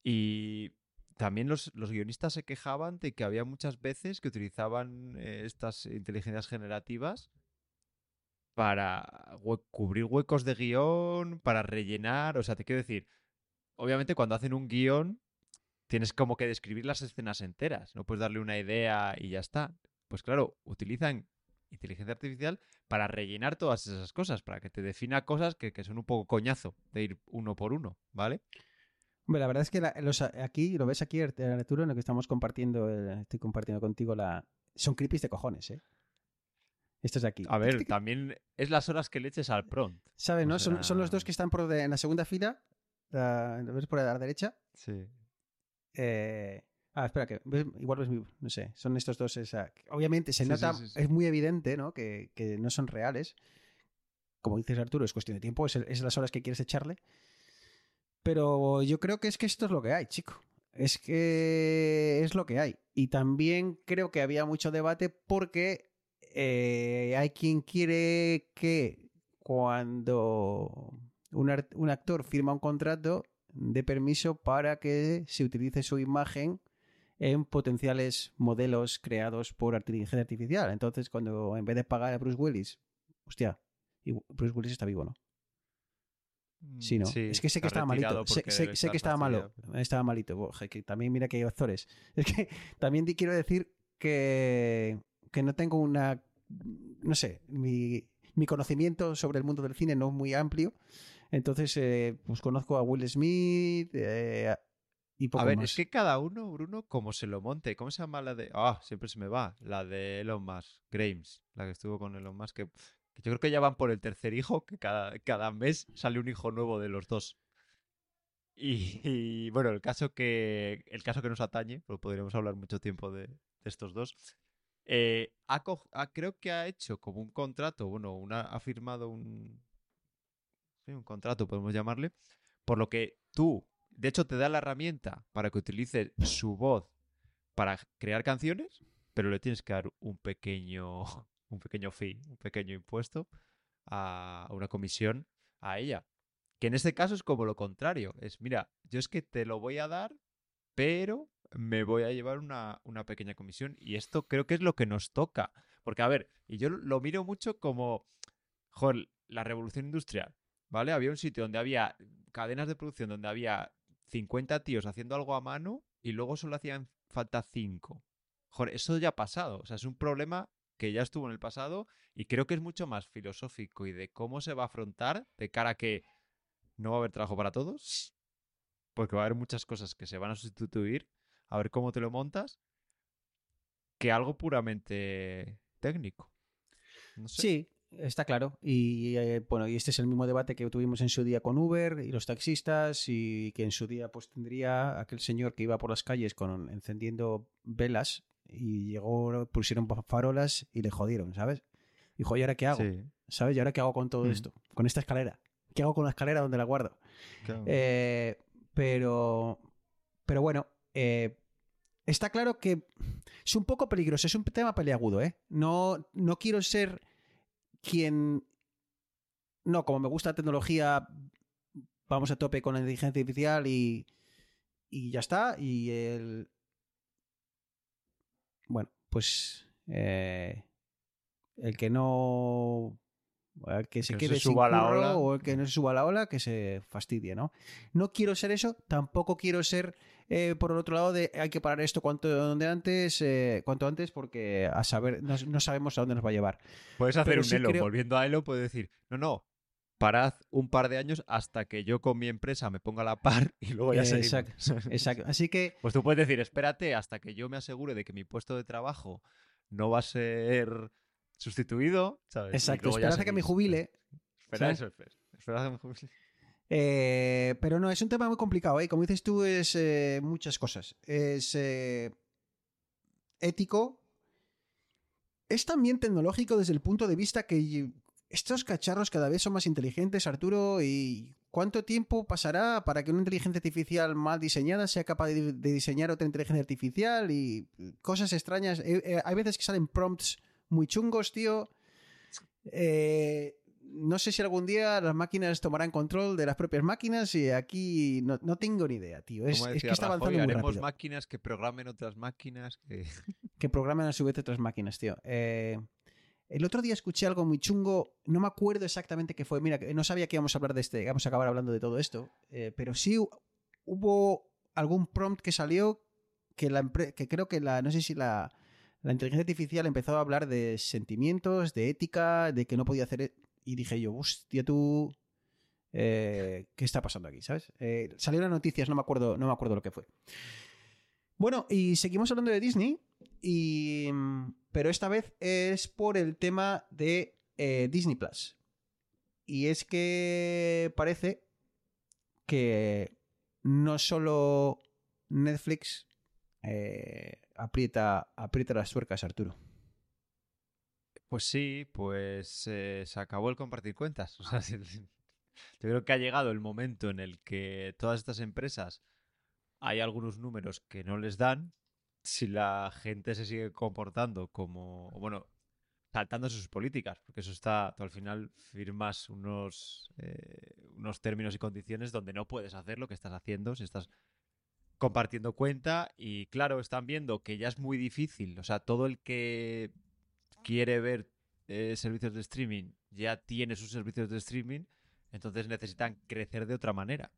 Y también los, los guionistas se quejaban de que había muchas veces que utilizaban eh, estas inteligencias generativas para cubrir huecos de guion, para rellenar. O sea, te quiero decir, obviamente cuando hacen un guion tienes como que describir las escenas enteras. No puedes darle una idea y ya está. Pues claro, utilizan inteligencia artificial para rellenar todas esas cosas, para que te defina cosas que, que son un poco coñazo de ir uno por uno, ¿vale? Hombre, la verdad es que la- los- aquí, lo ves aquí, Arturo, en lo que estamos compartiendo, eh, estoy compartiendo contigo, la son creepies de cojones, ¿eh? Estos de aquí. A ver, también es las horas que le eches al prompt. ¿Sabes, no? Son, son los dos que están por de- en la segunda fila, la- ¿lo ves por la derecha? Sí. Eh, ah, espera, que ves- igual ves mi. No sé, son estos dos. esa- obviamente se Sí, nota, sí, sí, sí. es muy evidente, ¿no? Que, que no son reales. Como dices Arturo, es cuestión de tiempo, es, es las horas que quieres echarle. Pero yo creo que es que esto es lo que hay, chico. Es que es lo que hay. Y también creo que había mucho debate porque eh, hay quien quiere que cuando un, un actor firma un contrato de permiso para que se utilice su imagen en potenciales modelos creados por inteligencia artificial. Entonces, cuando en vez de pagar a Bruce Willis, hostia, y Bruce Willis está vivo, ¿no? Sí, ¿no? es que sé que está estaba malito. Sé, que estaba malo. Estaba malito. Oje, que también mira que hay actores. [laughs] Es que también quiero decir que, que no tengo una. No sé, mi, mi conocimiento sobre el mundo del cine no es muy amplio. Entonces, eh, pues conozco a Will Smith eh, y poco A ver, más. es que cada uno, Bruno, como se lo monte. ¿Cómo se llama la de.? Ah, siempre se me va. La de Elon Musk, Grimes, la que estuvo con Elon Musk. Que, que yo creo que ya van por el tercer hijo, que cada, cada mes sale un hijo nuevo de los dos. Y, y, bueno, el caso que el caso que nos atañe, porque podríamos hablar mucho tiempo de, de estos dos, eh, ha- creo que ha hecho como un contrato, bueno, una, ha firmado un, un contrato, podemos llamarle, por lo que tú, de hecho, te da la herramienta para que utilices su voz para crear canciones, pero le tienes que dar un pequeño, [laughs] un pequeño fee, un pequeño impuesto a a una comisión a ella. Que en este caso es como lo contrario. Es, mira, yo es que te lo voy a dar, pero me voy a llevar una, una pequeña comisión. Y esto creo que es lo que nos toca. Porque, a ver, y yo lo miro mucho como, joder, la revolución industrial, ¿vale? Había un sitio donde había cadenas de producción, donde había 50 tíos haciendo algo a mano y luego solo hacían falta 5. Joder, eso ya ha pasado. O sea, es un problema que ya estuvo en el pasado y creo que es mucho más filosófico y de cómo se va a afrontar de cara a que no va a haber trabajo para todos, porque va a haber muchas cosas que se van a sustituir, a ver cómo te lo montas, que algo puramente técnico. No sé. Sí, está claro. Y eh, bueno, y este es el mismo debate que tuvimos en su día con Uber y los taxistas y que en su día pues tendría aquel señor que iba por las calles con encendiendo velas y llegó, pusieron farolas y le jodieron, ¿sabes? Dijo, ¿y ahora qué hago? Sí, ¿Sabes? ¿Y ahora qué hago con todo Mm. esto? Con esta escalera. ¿Qué hago con la escalera donde la guardo? claro. Eh, pero, pero bueno, eh, está claro que es un poco peligroso, es un tema peliagudo, ¿eh? No, no quiero ser quien... No, como me gusta la tecnología, vamos a tope con la inteligencia artificial y, y ya está. Y el... Bueno, pues... eh, el que no... El que se que se sin suba a la ola. o el que no se suba a la ola, que se fastidie, ¿no? No quiero ser eso, tampoco quiero ser eh, por el otro lado de hay que parar esto cuanto donde antes, eh, cuanto antes porque a saber no, no sabemos a dónde nos va a llevar. Puedes hacer pero un sí Elo. creo- Volviendo a Elo, puedes decir, no, no, parad un par de años hasta que yo con mi empresa me ponga a la par [laughs] y luego ya seguimos. Exacto. Exacto. Así que [laughs] Pues tú puedes decir, espérate hasta que yo me asegure de que mi puesto de trabajo no va a ser sustituido, ¿sabes? Exacto, luego ya esperad a que me jubile. Espera ¿sabes? eso, espera. Espera a que me jubile. Eh, pero no, es un tema muy complicado, ¿eh? Como dices tú, es eh, muchas cosas. Es eh, ético. Es también tecnológico desde el punto de vista que estos cacharros cada vez son más inteligentes, Arturo, y ¿cuánto tiempo pasará para que una inteligencia artificial mal diseñada sea capaz de, diseñar otra inteligencia artificial y cosas extrañas? Eh, hay veces que salen prompts muy chungos, tío. Eh, no sé si algún día las máquinas tomarán control de las propias máquinas y aquí no, no tengo ni idea, tío. Es, es que está Rajoy, avanzando muy rápido. máquinas que programen otras máquinas. que- [laughs] Que programan a su vez otras máquinas, tío. Eh, el otro día escuché algo muy chungo, no me acuerdo exactamente qué fue. Mira, no sabía que íbamos a hablar de este, vamos a acabar hablando de todo esto, eh, pero sí hu- hubo algún prompt que salió que, la que creo que la, no sé si la, la inteligencia artificial empezó a hablar de sentimientos, de ética, de que no podía hacer... Y dije yo, hostia, tú... eh, ¿Qué está pasando aquí? ¿Sabes? Eh, salieron las noticias, no me acuerdo, no me acuerdo lo que fue. Bueno, y seguimos hablando de Disney, pero esta vez es por el tema de eh, Disney Plus. Y es que parece que no solo Netflix eh, aprieta, aprieta las tuercas, Arturo. Pues sí, pues eh, se acabó el compartir cuentas. O sea, [laughs] yo creo que ha llegado el momento en el que todas estas empresas hay algunos números que no les dan. Si la gente se sigue comportando como, bueno, saltándose sus políticas, porque eso está, tú al final firmas unos, eh, unos términos y condiciones donde no puedes hacer lo que estás haciendo si estás compartiendo cuenta y claro, están viendo que ya es muy difícil, o sea, todo el que quiere ver eh, servicios de streaming ya tiene sus servicios de streaming, entonces necesitan crecer de otra manera.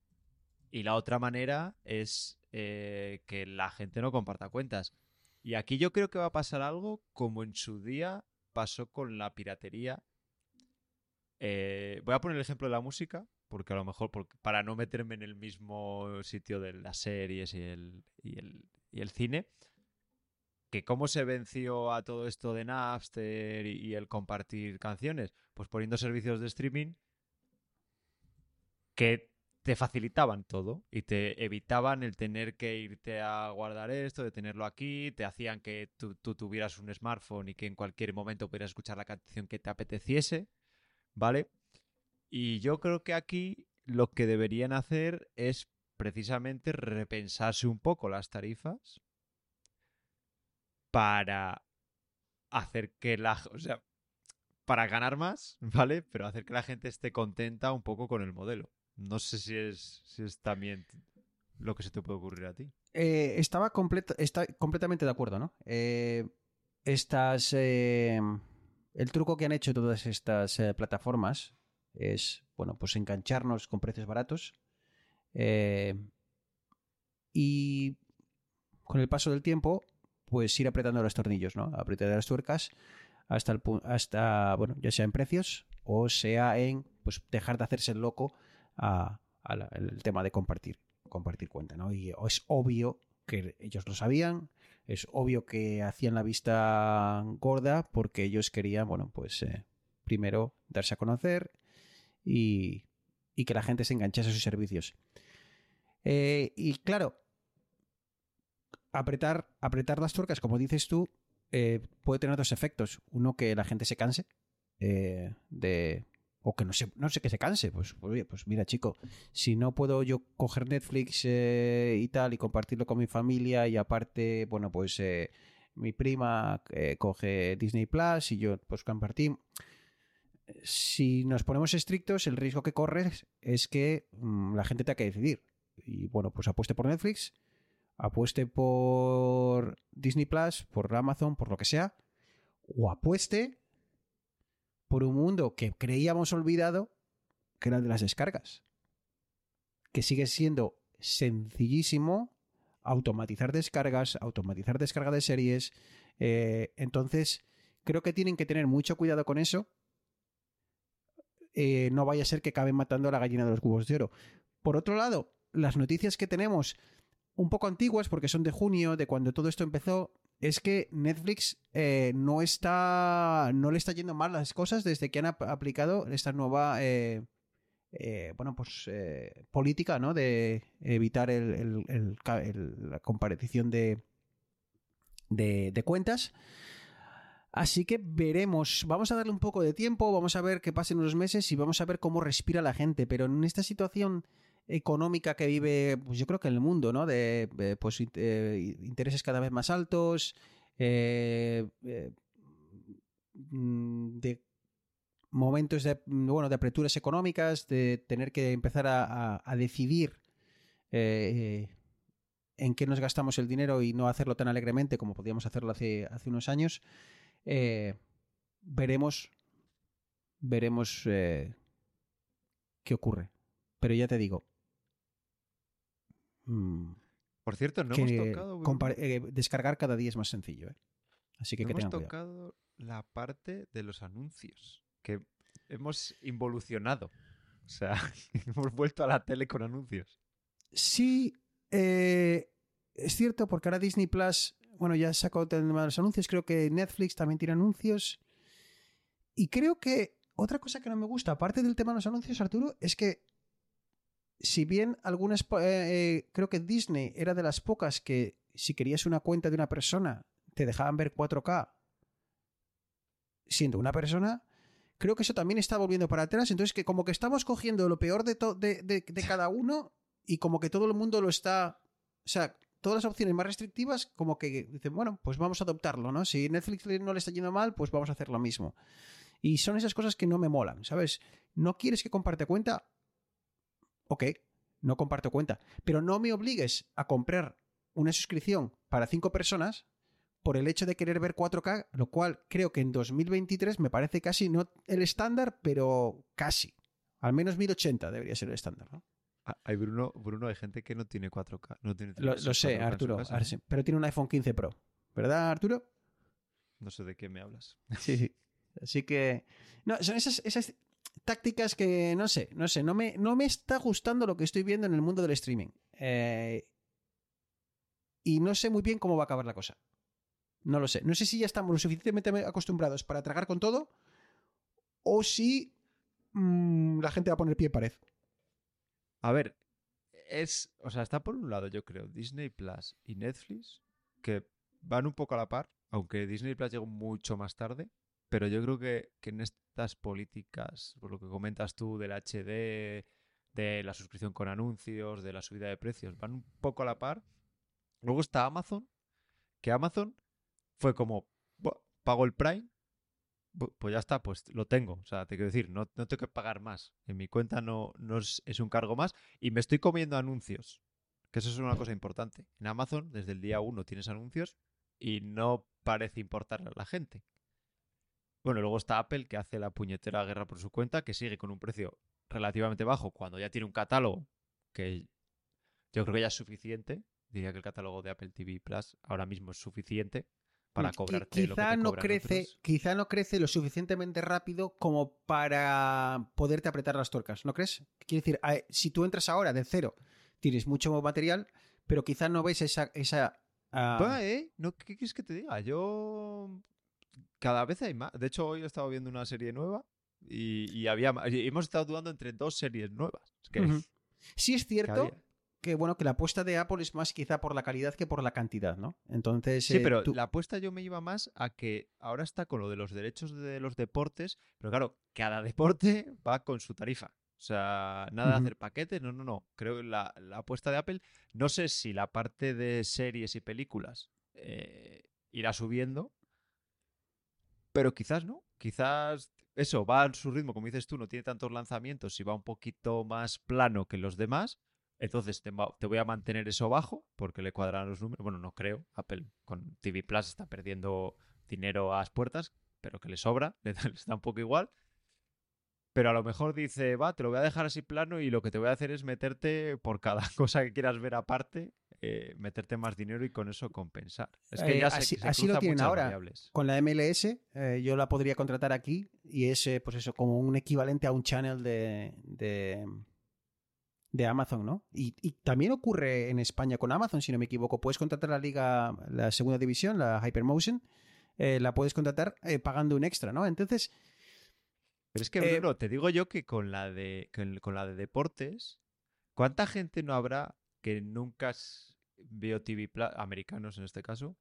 Y la otra manera es eh, que la gente no comparta cuentas. Y aquí yo creo que va a pasar algo como en su día pasó con la piratería. Eh, voy a poner el ejemplo de la música, porque a lo mejor porque- para no meterme en el mismo sitio de las series y el, y el, y el cine, que cómo se venció a todo esto de Napster y, el compartir canciones, pues poniendo servicios de streaming que te facilitaban todo y te evitaban el tener que irte a guardar esto, de tenerlo aquí, te hacían que tú, tú tuvieras un smartphone y que en cualquier momento pudieras escuchar la canción que te apeteciese, ¿vale? Y yo creo que aquí lo que deberían hacer es precisamente repensarse un poco las tarifas para hacer que la... O sea, para ganar más, [laughs] ¿vale? Pero hacer que la gente esté contenta un poco con el modelo. No sé si es, si es también lo que se te puede ocurrir a ti. Eh, estaba está completamente de acuerdo, ¿no? Eh, estas. eh, el truco que han hecho todas estas plataformas es, bueno, pues engancharnos con precios baratos. y con el paso del tiempo, pues ir apretando los tornillos, ¿no? Apretar las tuercas hasta el hasta, bueno, ya sea en precios o sea en pues dejar de hacerse el loco a, el tema de compartir compartir cuenta, ¿no? Y es obvio que ellos lo sabían, es obvio que hacían la vista gorda porque ellos querían, bueno, pues eh, primero darse a conocer y, y que la gente se enganchase a sus servicios. Eh, y claro, apretar, apretar las tuercas, como dices tú, eh, puede tener dos efectos. Uno, que la gente se canse eh, de... O que no sé, no sé que se canse. Pues, pues, oye, pues mira, chico, si no puedo yo coger Netflix eh, y tal y compartirlo con mi familia y aparte, bueno, pues eh, mi prima coge Disney Plus y yo pues compartí. Si nos ponemos estrictos, el riesgo que corres es que mm, la gente tenga que decidir. Y bueno, pues apueste por Netflix, apueste por Disney Plus, por Amazon, por lo que sea, o apueste por un mundo que creíamos olvidado, que era el de las descargas. Que sigue siendo sencillísimo automatizar descargas, automatizar descarga de series. eh, entonces, creo que tienen que tener mucho cuidado con eso. Eh, no vaya a ser que acaben matando a la gallina de los cubos de oro. Por otro lado, las noticias que tenemos, un poco antiguas, porque son de junio, de cuando todo esto empezó, es que Netflix eh, no está. no le está yendo mal las cosas desde que han ap- aplicado esta nueva. eh, eh, bueno, pues política, ¿no? De evitar el- la compartición de, de, de cuentas. Así que veremos. Vamos a darle un poco de tiempo, vamos a ver qué pasen unos meses y vamos a ver cómo respira la gente. Pero en esta situación económica que vive, pues yo creo que en el mundo, ¿no? De eh, pues, eh, intereses cada vez más altos, eh, mm, de momentos de, bueno, de aperturas económicas, de tener que empezar a, decidir en qué nos gastamos el dinero y no hacerlo tan alegremente como podíamos hacerlo hace, unos años, veremos, veremos qué ocurre. Pero ya te digo, mm, Por cierto, no que hemos tocado, compar- eh, descargar cada día es más sencillo. ¿eh? Así que no que hemos cuidado. tocado la parte de los anuncios, que hemos involucionado. O sea, [laughs] hemos vuelto a la tele con anuncios. Sí, eh, es cierto, porque ahora Disney Plus, bueno, ya sacó el tema de los anuncios, creo que Netflix también tiene anuncios. Y creo que otra cosa que no me gusta, aparte del tema de los anuncios, Arturo, es que si bien algunas, eh, eh, creo que Disney era de las pocas que si querías una cuenta de una persona, te dejaban ver 4K siendo una persona, creo que eso también está volviendo para atrás. Entonces, que como que estamos cogiendo lo peor de, de, de- de cada uno y como que todo el mundo lo está. O sea, todas las opciones más restrictivas, como que dicen, bueno, pues vamos a adoptarlo, ¿no? Si Netflix no le está yendo mal, pues vamos a hacer lo mismo. Y son esas cosas que no me molan, ¿sabes? ¿No quieres que comparte cuenta? Ok, no comparto cuenta. Pero no me obligues a comprar una suscripción para cinco personas por el hecho de querer ver 4K, lo cual creo que en 2023 me parece casi no el estándar, pero casi. Al menos 1080 debería ser el estándar, ¿no? Ah, Hay Bruno, Bruno, hay gente que no tiene 4K. No tiene Lo, sé, 4K en su Arturo, pero tiene un iPhone 15 Pro. ¿Verdad, Arturo? No sé de qué me hablas. Sí, sí. [laughs] Así que. No, son esas, esas tácticas que no sé, no sé, no me, no me está gustando lo que estoy viendo en el mundo del streaming. Eh, y no sé muy bien cómo va a acabar la cosa. No lo sé. No sé si ya estamos lo suficientemente acostumbrados para tragar con todo o si mm, la gente va a poner pie en pared. A ver, es. O sea, está por un lado, yo creo, Disney Plus y Netflix, que van un poco a la par, aunque Disney Plus llegó mucho más tarde. Pero yo creo que, que en estas políticas, por lo que comentas tú del HD, de la suscripción con anuncios, de la subida de precios, van un poco a la par. Luego está Amazon, que Amazon fue como, "Buah, pago el Prime, pues ya está, pues lo tengo. O sea, te quiero decir, no, no tengo que pagar más. En mi cuenta no, no es, es un cargo más y me estoy comiendo anuncios, que eso es una cosa importante. En Amazon, desde el día uno tienes anuncios y no parece importarle a la gente. Bueno, luego está Apple, que hace la puñetera guerra por su cuenta, que sigue con un precio relativamente bajo cuando ya tiene un catálogo que yo creo que ya es suficiente. Diría que el catálogo de Apple TV Plus ahora mismo es suficiente para cobrarte lo que quizá te no crece, otros. quizá no crece lo suficientemente rápido como para poderte apretar las tuercas, ¿no crees? Quiere decir, si tú entras ahora de cero, tienes mucho material, pero quizá no ves esa, esa ah, ¿eh? No, ¿Qué quieres que te diga? Yo. Cada vez hay más. De hecho, hoy he estado viendo una serie nueva y, y había y hemos estado dudando entre dos series nuevas. Sí es cierto que bueno que la apuesta de Apple es más quizá por la calidad que por la cantidad, ¿no? Entonces Sí, eh, pero tú- la apuesta yo me iba más a que ahora está con lo de los derechos de los deportes, pero claro, cada [laughs] deporte va con su tarifa. O sea, nada de hacer paquetes, no, no, no. Creo que la, la apuesta de Apple, no sé si la parte de series y películas eh, irá subiendo, pero quizás no. Quizás eso va a su ritmo, como dices tú, no tiene tantos lanzamientos y va un poquito más plano que los demás. Entonces te, voy a mantener eso bajo porque le cuadran los números. Bueno, no creo. Apple con TV Plus está perdiendo dinero a las puertas, pero que le sobra, [laughs] le da- le está un poco igual. Pero a lo mejor dice, va, te lo voy a dejar así plano y lo que te voy a hacer es meterte por cada [laughs] cosa que quieras ver aparte, eh, meterte más dinero y con eso compensar. Es que Eh, ya se, así- se así lo tienen ahora. variables. con la MLS eh, yo la podría contratar aquí y es pues eso como un equivalente a un channel de, de, de Amazon, ¿no? Y, y también ocurre en España con Amazon, si no me equivoco. Puedes contratar la liga, la segunda división, la Hypermotion, la puedes contratar pagando un extra, ¿no? Entonces, Pero es que, Bruno, te digo yo que con la de con, con la de deportes, ¿cuánta gente no habrá que nunca vio TV americanos en este caso,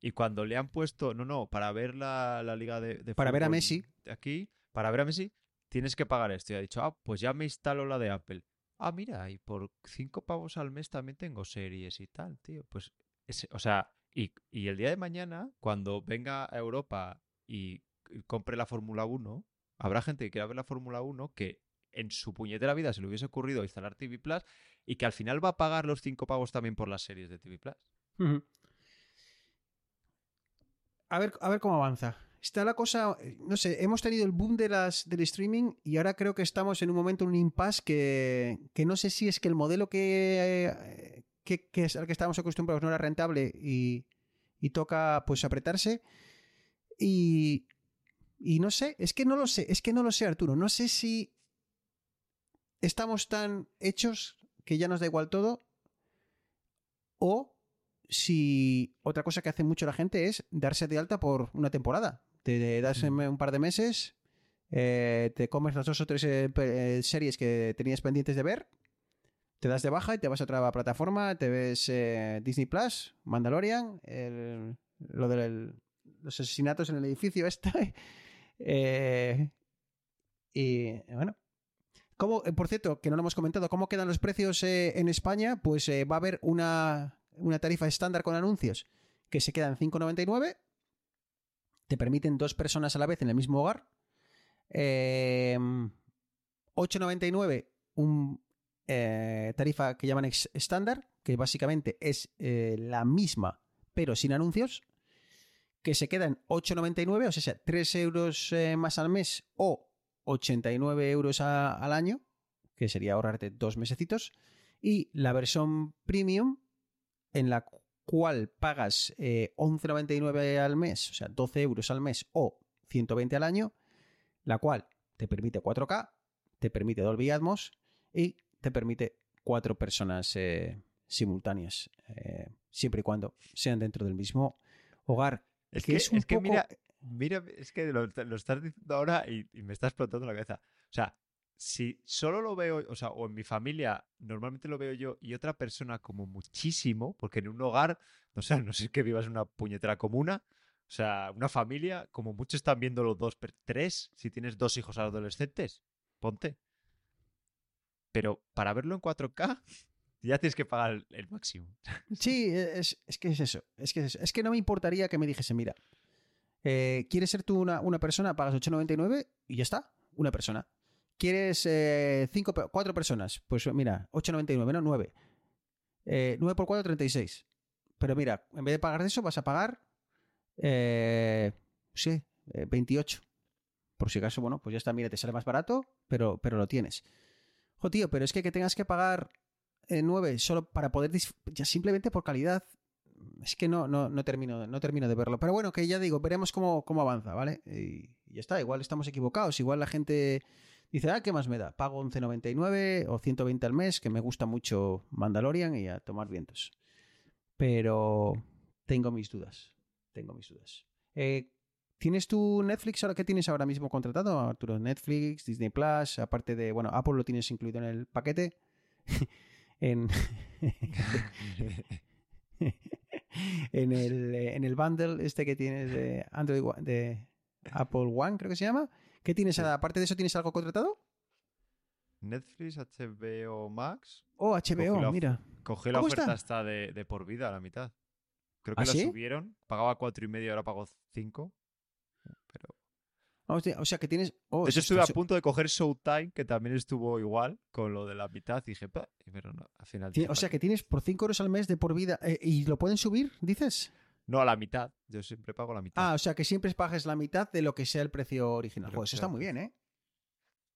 y cuando le han puesto, no, no, para ver la, la liga de, de Para ver a Messi. aquí, para ver a Messi, tienes que pagar esto. Y ha dicho, ah, pues ya me instalo la de Apple. Ah, mira, y por cinco pavos al mes también tengo series y tal, tío. Pues, ese- o sea, y, y el día de mañana, cuando venga a Europa y y compre la Fórmula 1, habrá gente que quiera ver la Fórmula 1 que en su puñetera vida se le hubiese ocurrido instalar TV Plus y que al final va a pagar los cinco pavos también por las series de TV Plus. A ver, a ver cómo avanza. Está la cosa, eh, no sé, hemos tenido el boom de las, del streaming y ahora creo que estamos en un momento, en un impasse que, que no sé si es que el modelo eh, que, que es al que estábamos acostumbrados no era rentable y, y toca pues apretarse. Y, y no sé, es que no lo sé, es que no lo sé Arturo, no sé si estamos tan hechos que ya nos da igual todo o si otra cosa que hace mucho la gente es darse de alta por una temporada. Te das Mm. un par de meses, eh, te comes las dos o tres eh, eh, series que tenías pendientes de ver, te das de baja y te vas a otra plataforma, te ves eh, Disney Plus, Mandalorian, el- lo de los asesinatos en el edificio este. [laughs] y bueno. ¿Cómo, eh, por cierto, que no lo hemos comentado, ¿cómo quedan los precios eh, en España? Pues eh, va a haber una, una tarifa estándar con anuncios que se queda en 5,99. Te permiten dos personas a la vez en el mismo hogar. Eh, 8,99 un tarifa que llaman estándar, que básicamente es la misma, pero sin anuncios, que se queda en 8,99, o sea, 3 euros más al mes o 89 euros a- al año, que sería ahorrarte dos mesecitos, y la versión premium, en la cual pagas eh, 11,99 al mes, o sea, 12 euros al mes o 120 al año, la cual te permite 4K, te permite Dolby Atmos y te permite cuatro personas eh, simultáneas, eh, siempre y cuando sean dentro del mismo hogar. Es que que, es un es que poco- mira, mira, es que lo, estás diciendo ahora y, me está explotando la cabeza. O sea, si solo lo veo, o sea, o en mi familia normalmente lo veo yo y otra persona como muchísimo, porque en un hogar, no sé, [laughs] no sé que vivas una puñetera comuna, o sea, una familia, como mucho están viendo los dos, tres, si tienes dos hijos adolescentes, ponte. Pero para verlo en 4K, [laughs] ya tienes que pagar el, el máximo. Sí, es, es que es eso. Es que es eso. Es que no me importaría que me dijese, mira, eh, ¿quieres ser tú una, una persona? Pagas 8,99 y ya está. Una persona. ¿Quieres eh, cinco, cuatro personas? Pues mira, 8,99, no 9. Eh, 9 por 4, 36. Pero mira, en vez de pagar eso, vas a pagar, eh, sí, eh, 28. Por si acaso, bueno, pues ya está, mira, te sale más barato, pero, pero lo tienes. Jo, tío, pero es que, que tengas que pagar eh, 9 solo para poder ya simplemente por calidad es que no, no, no termino no termino de verlo pero bueno que ya digo veremos cómo, cómo avanza vale y, y ya está igual estamos equivocados igual la gente dice ah qué más me da pago 11.99 o 120 al mes que me gusta mucho Mandalorian y a tomar vientos pero tengo mis dudas tengo mis dudas Eh, ¿Tienes tu Netflix ahora? ¿Qué tienes ahora mismo contratado, Arturo? Netflix, Disney Plus, aparte de, bueno, Apple lo tienes incluido en el paquete. [laughs] en, [laughs] [laughs] [laughs] en, el, eh, en el bundle este que tienes de Android One- de Apple One, creo que se llama. ¿Qué tienes? Sí. Aparte de eso, ¿tienes algo contratado? Netflix, HBO Max, Oh, Cogí HBO, la- mira. cogí la ¿Cómo oferta está? hasta de, de por vida a la mitad. Creo que ¿Ah, la sí? subieron, pagaba cuatro y medio, ahora pago cinco. O sea- o sea que tienes. Oh, eso estuve a punto de coger Showtime, que también estuvo igual con lo de la mitad. Y dije, "Pa", pero no, al final. Dije, o sea que tienes por 5 euros al mes de por vida. eh, ¿Y lo pueden subir, dices? No, a la mitad. Yo siempre pago la mitad. Ah, o sea que siempre pagues la mitad de lo que sea el precio original. Que eso está muy bien, ¿eh?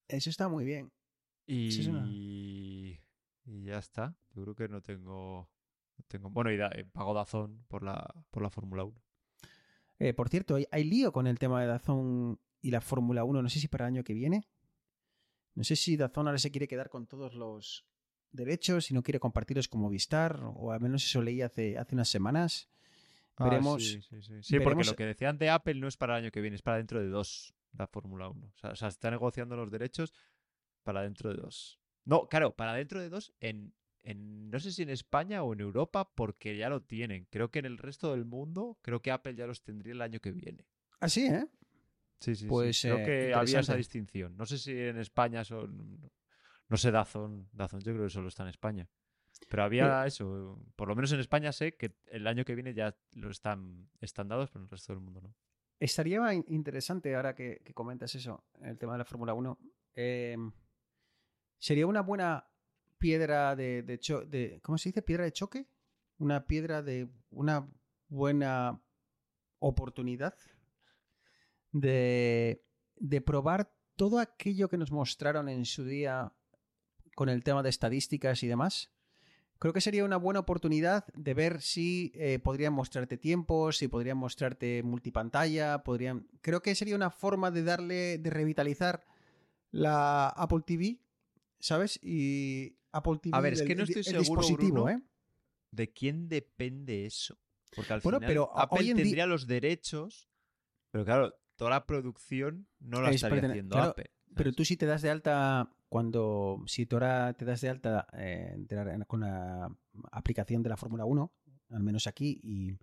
Eso está muy bien. y... una- ya está. Yo creo que no tengo. no tengo... Bueno, y da- eh, pago Dazón por la, por la Fórmula 1. Eh, por cierto, hay, hay lío con el tema de Dazón y la Fórmula 1. No sé si para el año que viene. No sé si Dazón ahora se quiere quedar con todos los derechos y no quiere compartirlos con Movistar, o al menos eso leí hace, hace unas semanas. Veremos. Ah, sí, sí, sí. Sí, porque veremos- lo que decían de Apple no es para el año que viene, es para dentro de dos, la Fórmula 1. O sea, o sea, está negociando los derechos para dentro de dos. No, claro, para dentro de dos en, en, no sé si en España o en Europa, porque ya lo tienen. Creo que en el resto del mundo, creo que Apple ya los tendría el año que viene. Así, ¿eh? Sí, sí, Pues, sí. Creo eh, que había esa distinción. No sé si en España son. No sé, Dazón. Dazón yo creo que solo está en España. Pero había eso. Por lo menos en España sé que el año que viene ya lo están, están dados, pero en el resto del mundo no. Estaría in- interesante ahora que, que comentas eso, el tema de la Fórmula 1. eh, sería una buena piedra de, de, cho- de- ¿Cómo se dice? ¿Piedra de choque? Una piedra de. Una buena oportunidad de, de probar todo aquello que nos mostraron en su día con el tema de estadísticas y demás. Creo que sería una buena oportunidad de ver si eh, podrían mostrarte tiempos, si podrían mostrarte multipantalla, podrían... Creo que sería una forma de darle, de revitalizar la Apple TV, ¿sabes? Y Apple TV... A ver, es el- que no el- estoy el seguro, dispositivo, Bruno, ¿eh? ¿De quién depende eso? Porque al Bueno, final pero a- Apple hoy en di- tendría los derechos, pero claro, toda la producción no la Es estaría haciendo claro, Apple. Pero tú si te das de alta cuando si tú ahora te das de alta eh, con la aplicación de la Fórmula 1, al menos aquí, y,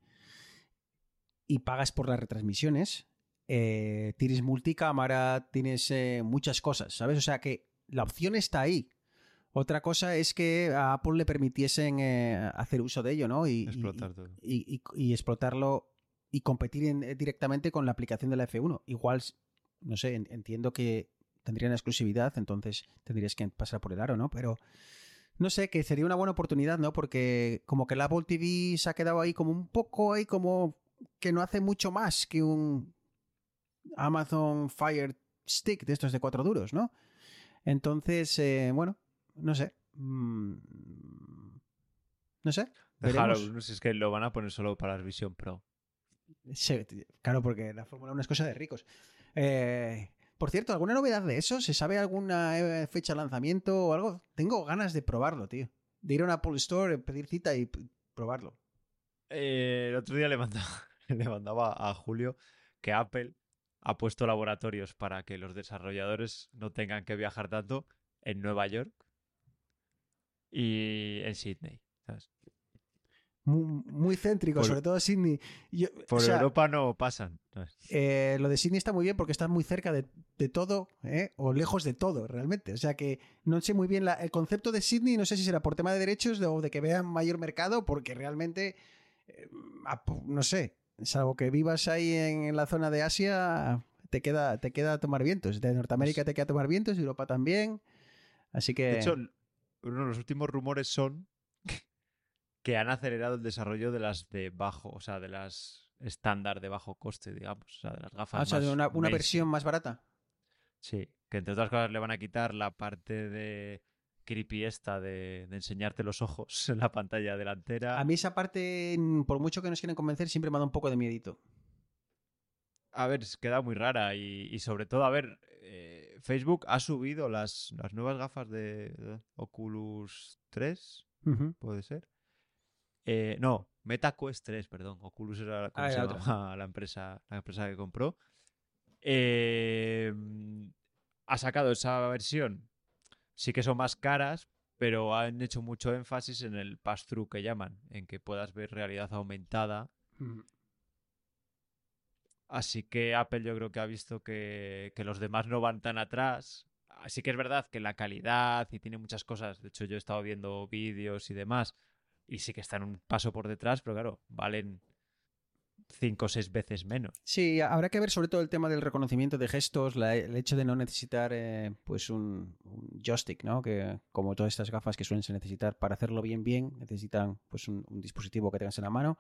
y pagas por las retransmisiones, eh, tienes multicámara, tienes eh, muchas cosas, ¿sabes? O sea que la opción está ahí. Otra cosa es que a Apple le permitiesen eh, hacer uso de ello, ¿no? Y, y- Explotar todo. y, y- y explotarlo y competir en- eh, directamente con la aplicación de la F1. Igual, no sé, en- entiendo que tendrían exclusividad, entonces tendrías que pasar por el aro, ¿no? Pero no sé, que sería una buena oportunidad, ¿no? Porque como que la Apple TV se ha quedado ahí como un poco ahí como que no hace mucho más que un Amazon Fire Stick de estos de cuatro duros, ¿no? Entonces, eh, bueno, no sé. Mm, no sé. Veremos. no sé, es que lo van a poner solo para la Vision Pro. Claro, porque la Fórmula 1 es cosa de ricos. Eh, por cierto, ¿alguna novedad de eso? ¿Se sabe alguna eh, fecha de lanzamiento o algo? Tengo ganas de probarlo, tío. De ir a una Apple Store, pedir cita y probarlo. Eh, el otro día le mandaba, [laughs] le mandaba a Julio que Apple ha puesto laboratorios para que los desarrolladores no tengan que viajar tanto en Nueva York y en Sydney. ¿sabes? Muy, muy céntrico, Por- sobre todo Sydney. Yo- Por o sea, Europa no pasan. eh, lo de Sydney está muy bien porque está muy cerca de, de todo, ¿eh? o lejos de todo, realmente. O sea que no sé muy bien la- el concepto de Sydney, no sé si será por tema de derechos o de que vean mayor mercado, porque realmente, eh, no sé, salvo que vivas ahí en, la zona de Asia, te queda, te queda tomar vientos. De Norteamérica te queda tomar vientos, de Europa también. Así que... De hecho, uno de los últimos rumores son que han acelerado el desarrollo de las de bajo, o sea, de las estándar de bajo coste, digamos, o sea, de las gafas. ah, o sea, de una, una versión más barata. Sí, que entre otras cosas le van a quitar la parte de creepy esta de, de enseñarte los ojos [laughs] en la pantalla delantera. A mí esa parte, mm, por mucho que nos quieran convencer, siempre me da un poco de miedito. A ver, queda muy rara y, y sobre todo, a ver, eh, Facebook ha subido las, las nuevas gafas de de Oculus 3, Ujú. puede ser. Eh, no, MetaQuest 3, perdón. Oculus era la- como Ah, se llamaba la empresa, la empresa que compró. Eh, ha sacado esa versión. Sí que son más caras, pero han hecho mucho énfasis en el pass-through que llaman, en que puedas ver realidad aumentada. Ujú. Así que Apple yo creo que ha visto que, que los demás no van tan atrás. Así que es verdad que la calidad y tiene muchas cosas. De hecho, yo he estado viendo vídeos y demás. Y sí que están un paso por detrás, pero claro, valen cinco o seis veces menos. Sí, habrá que ver sobre todo el tema del reconocimiento de gestos, la- el hecho de no necesitar eh, pues un, joystick, ¿no? Que como todas estas gafas que suelen necesitar para hacerlo bien bien, necesitan pues un, un dispositivo que tengas en la mano.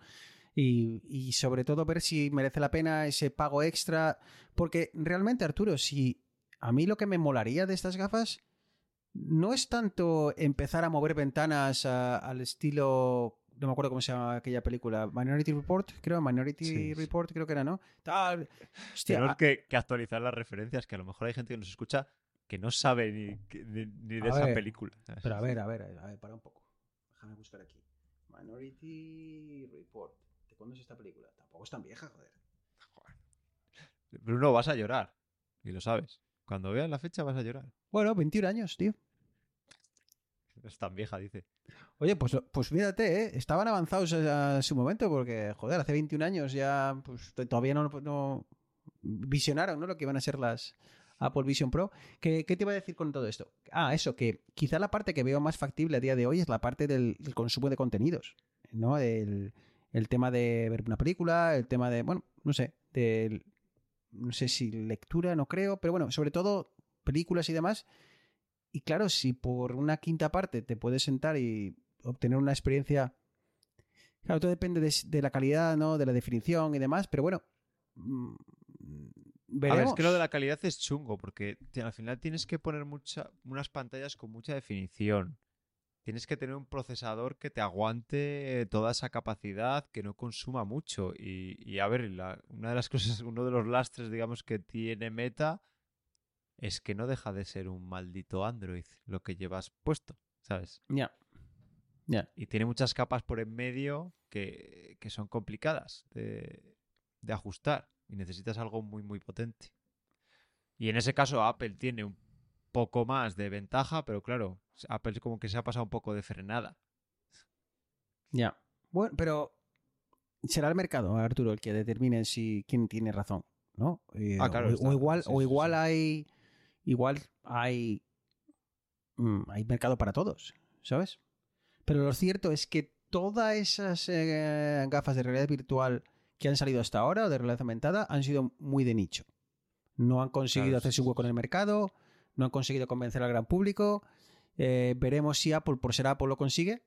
Y, y sobre todo ver si merece la pena ese pago extra. Porque realmente, Arturo, si a mí lo que me molaría de estas gafas no es tanto empezar a mover ventanas a- al estilo. No me acuerdo cómo se llama aquella película. Minority Report, creo. Minority Sí. Report, creo que era, ¿no? Tal. Hostia, Tenemos a- que, que actualizar las referencias, que a lo mejor hay gente que nos escucha que no sabe ni, ni- ni de esa ver, película. Pero a ver, a ver, a ver, para un poco. Déjame buscar aquí. Minority Report. ¿De cuándo es esta película? Tampoco es tan vieja, joder. Bruno, vas a llorar. Y lo sabes. Cuando veas la fecha vas a llorar. Bueno, 21 años, tío. [laughs] Es tan vieja, dice. Oye, pues, pues mírate, ¿eh? estaban avanzados a su momento porque, joder, hace 21 años ya pues, todavía no, no visionaron ¿no? lo que iban a ser las Apple Vision Pro. ¿Qué, qué te iba a decir con todo esto? Ah, eso, que quizá la parte que veo más factible a día de hoy es la parte del, del consumo de contenidos, ¿no? El, el tema de ver una película, el tema de, bueno, no sé, del, no sé si lectura, no creo, pero bueno, sobre todo películas y demás. Y claro, si por una quinta parte te puedes sentar y obtener una experiencia. Claro, todo depende de, de la calidad, ¿no? De la definición y demás, pero bueno. mm, A Veremos. ver, es que lo de la calidad es chungo, porque al final tienes que poner mucha, unas pantallas con mucha definición. Tienes que tener un procesador que te aguante toda esa capacidad, que no consuma mucho. Y, y a ver, la- una de las [laughs] cosas, uno de los lastres, digamos, que tiene Meta es que no deja de ser un maldito Android lo que llevas puesto, ¿sabes? Ya. Ya. Y tiene muchas capas por en medio que, que son complicadas de, de ajustar y necesitas algo muy, muy potente. Y en ese caso Apple tiene un poco más de ventaja, pero claro, Apple como que se ha pasado un poco de frenada. Ya. Bueno, pero será el mercado, Arturo, el que determine si quién tiene razón, ¿no? Eh, Ah, claro, o, está. o igual, Sí, o sí, igual sí. hay, igual hay, mm, hay mercado para todos, ¿sabes? Pero lo cierto es que todas esas eh, gafas de realidad virtual que han salido hasta ahora o de realidad aumentada han sido muy de nicho. No han conseguido Claro, hacerse sí, un hueco en el mercado, no han conseguido convencer al gran público. Eh, veremos si Apple, por ser Apple, lo consigue.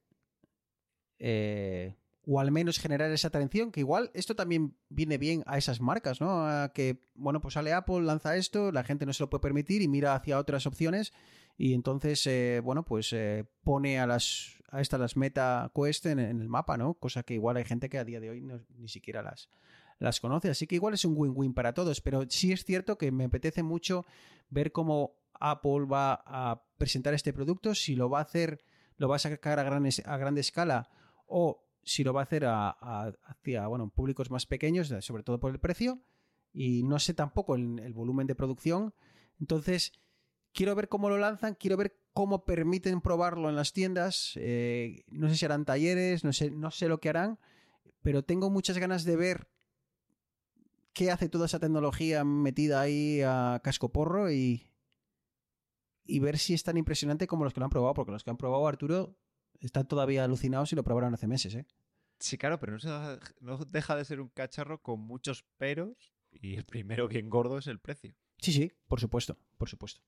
Eh, o al menos generar esa atención, que igual esto también viene bien a esas marcas, ¿no? A que, bueno, pues sale Apple, lanza esto, la gente no se lo puede permitir y mira hacia otras opciones y entonces, eh, bueno, pues eh, pone a las a estas las Meta Quest en, el mapa, ¿no? Cosa que igual hay gente que a día de hoy no- ni siquiera las, las conoce, así que igual es un win-win para todos, pero sí es cierto que me apetece mucho ver cómo Apple va a presentar este producto, si lo va a hacer, lo va a sacar a gran, a gran escala o si lo va a hacer hacia bueno, públicos más pequeños, sobre todo por el precio. y no sé tampoco el, volumen de producción. Entonces, quiero ver cómo lo lanzan, quiero ver cómo permiten probarlo en las tiendas. eh, no sé si harán talleres, no sé, no sé lo que harán, pero tengo muchas ganas de ver qué hace toda esa tecnología metida ahí a casco porro y, y ver si es tan impresionante como los que lo han probado, porque los que han probado Arturo están todavía alucinados y lo probaron hace meses, ¿eh? Sí, claro, pero no, se deja, no deja de ser un cacharro con muchos peros y el primero bien gordo es el precio. Sí, sí, por supuesto, por supuesto.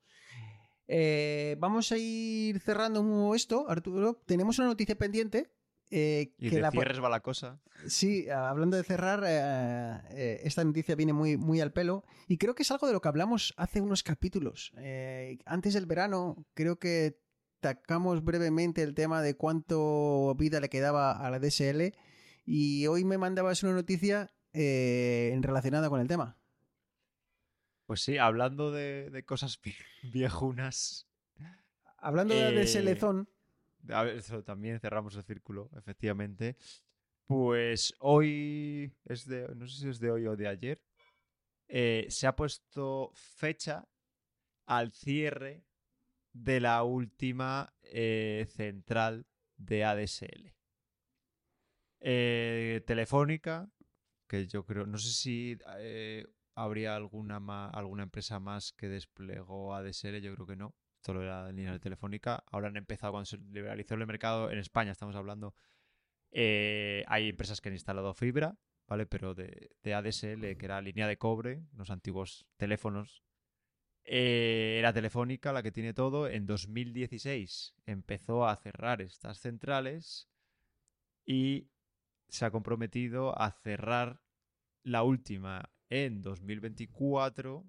Eh, vamos a ir cerrando esto, Arturo. Tenemos una noticia pendiente. eh, Y que de la, cierres va la cosa. Sí, hablando de cerrar, eh, eh, esta noticia viene muy, muy al pelo y creo que es algo de lo que hablamos hace unos capítulos. Antes del verano, creo que tocamos brevemente el tema de cuánto vida le quedaba a la DSL y hoy me mandabas una noticia eh, relacionada con el tema. Pues sí, hablando de, de cosas vie- viejunas. Hablando de la Eh, DSL Zone, A ver, eso también cerramos el círculo, efectivamente. Pues hoy, es de, no sé si es de hoy o de ayer, eh, se ha puesto fecha al cierre de la última eh, central de ADSL. Eh, telefónica, que yo creo, no sé si eh, habría alguna, alguna empresa más que desplegó ADSL, yo creo que no. Solo era línea de telefónica. Ahora han empezado, cuando se liberalizó el mercado en España, estamos hablando, hay empresas que han instalado fibra, ¿vale? Pero de, de ADSL, que era línea de cobre, los antiguos teléfonos, eh, era Telefónica la que tiene todo. En 2016 empezó a cerrar estas centrales y se ha comprometido a cerrar la última en 2024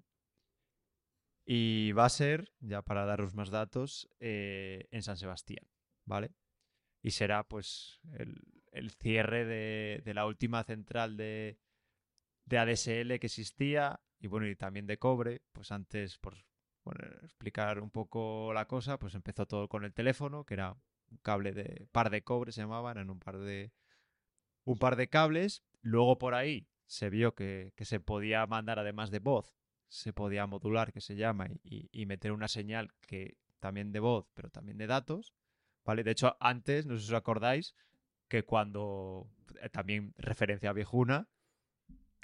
y va a ser, ya para daros más datos, eh, en San Sebastián, ¿vale? Y será pues el, cierre de, de la última central de, de ADSL que existía y bueno, y también de cobre, pues antes, por explicar un poco la cosa, pues empezó todo con el teléfono, que era un cable de par de cobre se llamaban, eran un par de un par de cables, luego por ahí se vio que, que se podía mandar además de voz, se podía modular, que se llama, y, y meter una señal que también de voz, pero también de datos, ¿vale? De hecho, antes, no sé si os acordáis, que cuando, eh, también referencia a viejuna,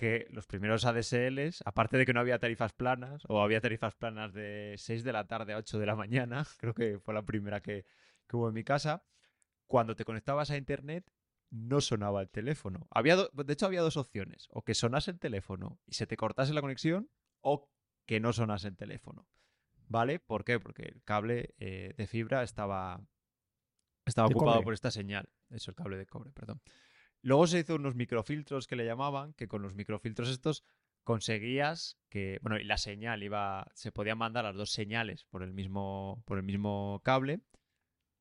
que los primeros ADSLs, aparte de que no había tarifas planas, o había tarifas planas de 6 de la tarde a 8 de la mañana, [laughs] creo que fue la primera que, que hubo en mi casa, cuando te conectabas a internet no sonaba el teléfono. Había de hecho, había dos opciones, o que sonase el teléfono y se te cortase la conexión, o que no sonase el teléfono. ¿Vale? ¿Por qué? Porque el cable eh, de fibra estaba, estaba ocupado cobre. por esta señal. Eso, el cable de cobre, perdón. Luego se hizo unos microfiltros que le llamaban, que con los microfiltros estos conseguías que, bueno, y la señal iba, se podían mandar las dos señales por el mismo, por el mismo cable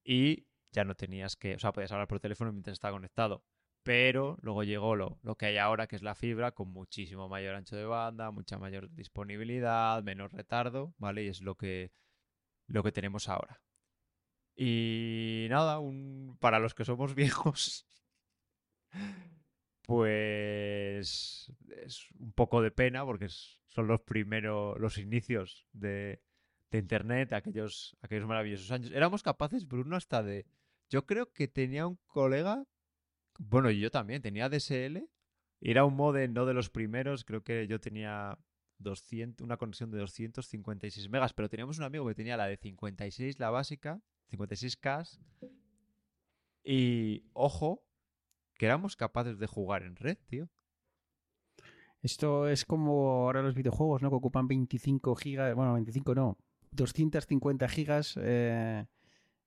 y ya no tenías que, o sea, podías hablar por teléfono mientras estaba conectado. Pero luego llegó lo, lo que hay ahora, que es la fibra, con muchísimo mayor ancho de banda, mucha mayor disponibilidad, menos retardo, ¿vale? Y es lo que, lo que tenemos ahora. Y nada, un, para los que somos [laughs] viejos, pues es un poco de pena porque son los primeros, los inicios de, de Internet, aquellos, aquellos maravillosos años. Éramos capaces, Bruno, hasta de... Yo creo que tenía un colega, bueno, yo también, tenía DSL, era un modem no de los primeros, creo que yo tenía 200, una conexión de 256 megas, pero teníamos un amigo que tenía la de 56, la básica, 56K, y ojo, que éramos capaces de jugar en red, tío. Esto es como ahora los videojuegos, ¿no? Que ocupan 25 gigas, bueno, 25 no, 250 gigas, eh,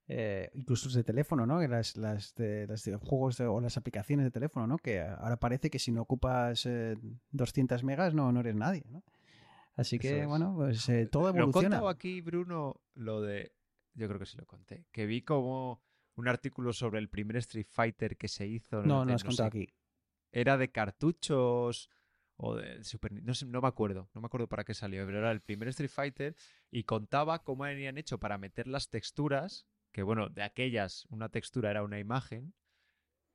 eh, incluso los de teléfono, ¿no? Las, las, de, las de juegos de- o las aplicaciones de teléfono, ¿no? Que ahora parece que si no ocupas eh, 200 megas no, no eres nadie, ¿no? Así que, es. bueno, pues eh, [laughs] todo Lo evoluciona. contado aquí, Bruno, lo de... Yo creo que sí lo conté. Que vi como un artículo sobre el primer Street Fighter que se hizo. No, de- no has contado aquí. Era de cartuchos o de Super... No, sé, no me acuerdo. No me acuerdo para qué salió. Pero era el primer Street Fighter y contaba cómo habían hecho para meter las texturas. Que bueno, de aquellas una textura era una imagen.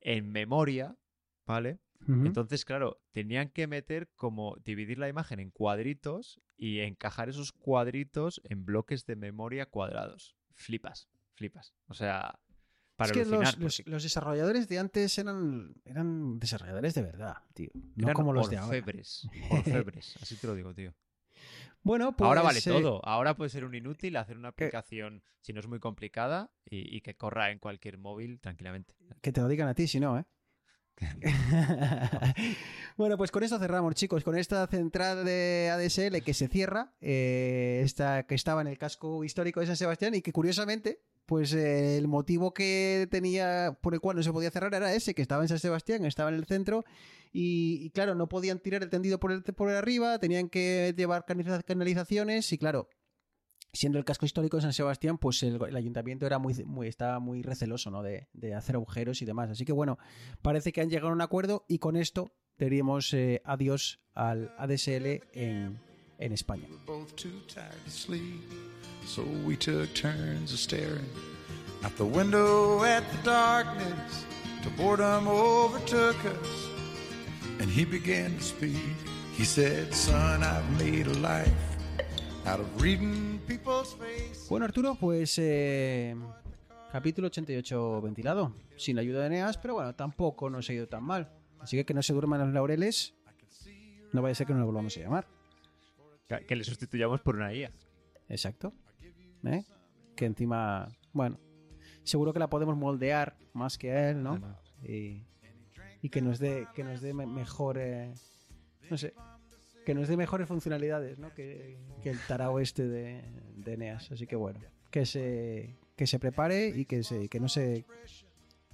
En memoria, ¿vale? Entonces, claro, tenían que meter como dividir la imagen en cuadritos y encajar esos cuadritos en bloques de memoria cuadrados. Flipas, flipas. O sea, para es que alucinar, los, los- porque los desarrolladores de antes eran, eran desarrolladores de verdad, tío. No eran como los de ahora. orfebres, orfebres, así te lo digo, tío. [laughs] Bueno, pues. Ahora vale eh, todo. Ahora puede ser un inútil hacer una aplicación, si no es muy complicada, y, y que corra en cualquier móvil tranquilamente. Que te lo digan a ti, si no, ¿eh? [laughs] bueno, pues con esto cerramos, chicos. Con esta central de ADSL que se cierra, eh, esta que estaba en el casco histórico de San Sebastián y que curiosamente, pues eh, el motivo que tenía por el cual no se podía cerrar era ese, que estaba en San Sebastián, estaba en el centro y, claro, no podían tirar el tendido por, el, por arriba, tenían que llevar canaliza- canalizaciones y claro, siendo el casco histórico de San Sebastián, pues el, el ayuntamiento era muy, muy, estaba muy receloso ¿no? de, de hacer agujeros y demás. Así que bueno, parece que han llegado a un acuerdo y con esto diríamos eh, adiós al ADSL en, en España. And he began to speak. He said, Son, I've made a life out of reading people's faces. Bueno, Arturo, pues eh, capítulo 88 ventilado, sin la ayuda de Eneas, pero bueno, tampoco nos ha ido tan mal. Así que que no se duerman los laureles, no vaya a ser que no lo volvamos a llamar. Que- Que le sustituyamos por una IA. Exacto. ¿Eh? Que encima, bueno, seguro que la podemos moldear más que a él, ¿no? Y, y que nos dé que nos dé me- mejor, eh, no sé, que nos dé mejores funcionalidades, ¿no? Que, que el tarao este de, de Eneas. Así que bueno, que se que se prepare y que se que no se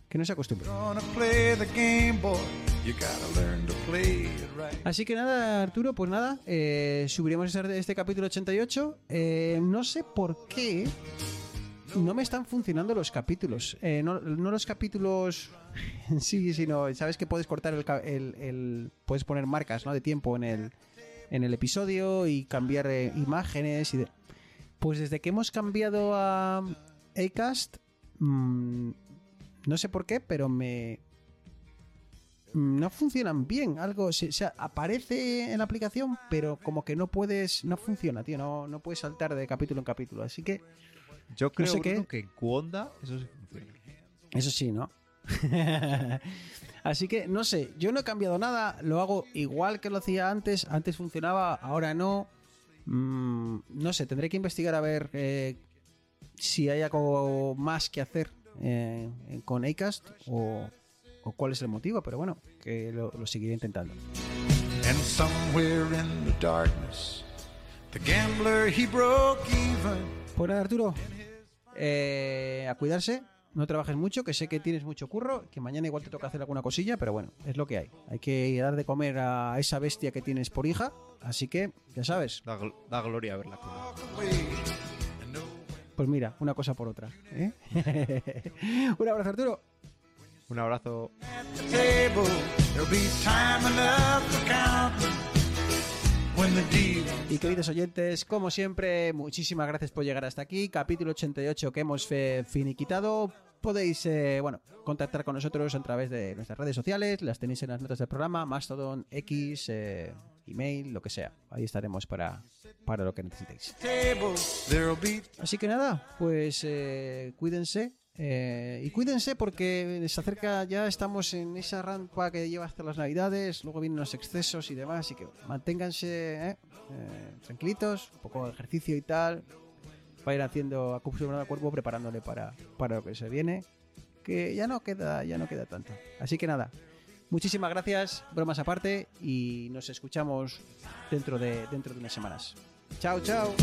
que no se acostumbre. Así que nada, Arturo, pues nada, eh, subiremos este, este capítulo 88. Eh, no sé por qué no me están funcionando los capítulos. Eh, no, no los capítulos en sí, sino, sabes que puedes cortar el, el- el- puedes poner marcas ¿no? de tiempo en el, en el episodio y cambiar eh, imágenes. Y de- Pues desde que hemos cambiado a Acast, mm, no sé por qué, pero me, mm, no funcionan bien. Algo, se- o sea, aparece en la aplicación, pero como que no puedes, no funciona, tío. No, no puedes saltar de capítulo en capítulo. Así que, Yo creo sé Bruno, qué. que en Cuonda eso sí funciona. eso sí, ¿no? [laughs] Así que, no sé, yo no he cambiado nada. Lo hago igual que lo hacía antes. Antes funcionaba, ahora no. Mm, no sé, tendré que investigar a ver eh, si hay algo más que hacer eh, con Acast o, o cuál es el motivo. Pero bueno, que lo, lo seguiré intentando. And somewhere in the darkness, the gambler he broke even. Pues nada, Arturo, eh, a cuidarse, no trabajes mucho, que sé que tienes mucho curro, que mañana igual te toca hacer alguna cosilla, pero bueno, es lo que hay. Hay que dar de comer a esa bestia que tienes por hija, así que, ya sabes, Da, gl- da gloria verla. pues mira, una cosa por otra. ¿eh? [laughs] Un abrazo, Arturo. Un abrazo. Y queridos oyentes, como siempre, muchísimas gracias por llegar hasta aquí. Capítulo 88 que hemos finiquitado. Podéis, eh, bueno, contactar con nosotros a través de nuestras redes sociales. Las tenéis en las notas del programa, Mastodon, X, eh, email, lo que sea. Ahí estaremos para, para lo que necesitéis. Así que nada, pues eh, cuídense. Eh, y cuídense porque se acerca, ya estamos en esa rampa que lleva hasta las navidades, luego vienen los excesos y demás, así que manténganse eh, eh, tranquilitos, un poco de ejercicio y tal, vayan haciendo acostumbrando al cuerpo, preparándole para, para lo que se viene, que ya no queda, ya no queda tanto. Así que nada, muchísimas gracias, bromas aparte, y nos escuchamos dentro de, dentro de unas semanas. Chao, chao.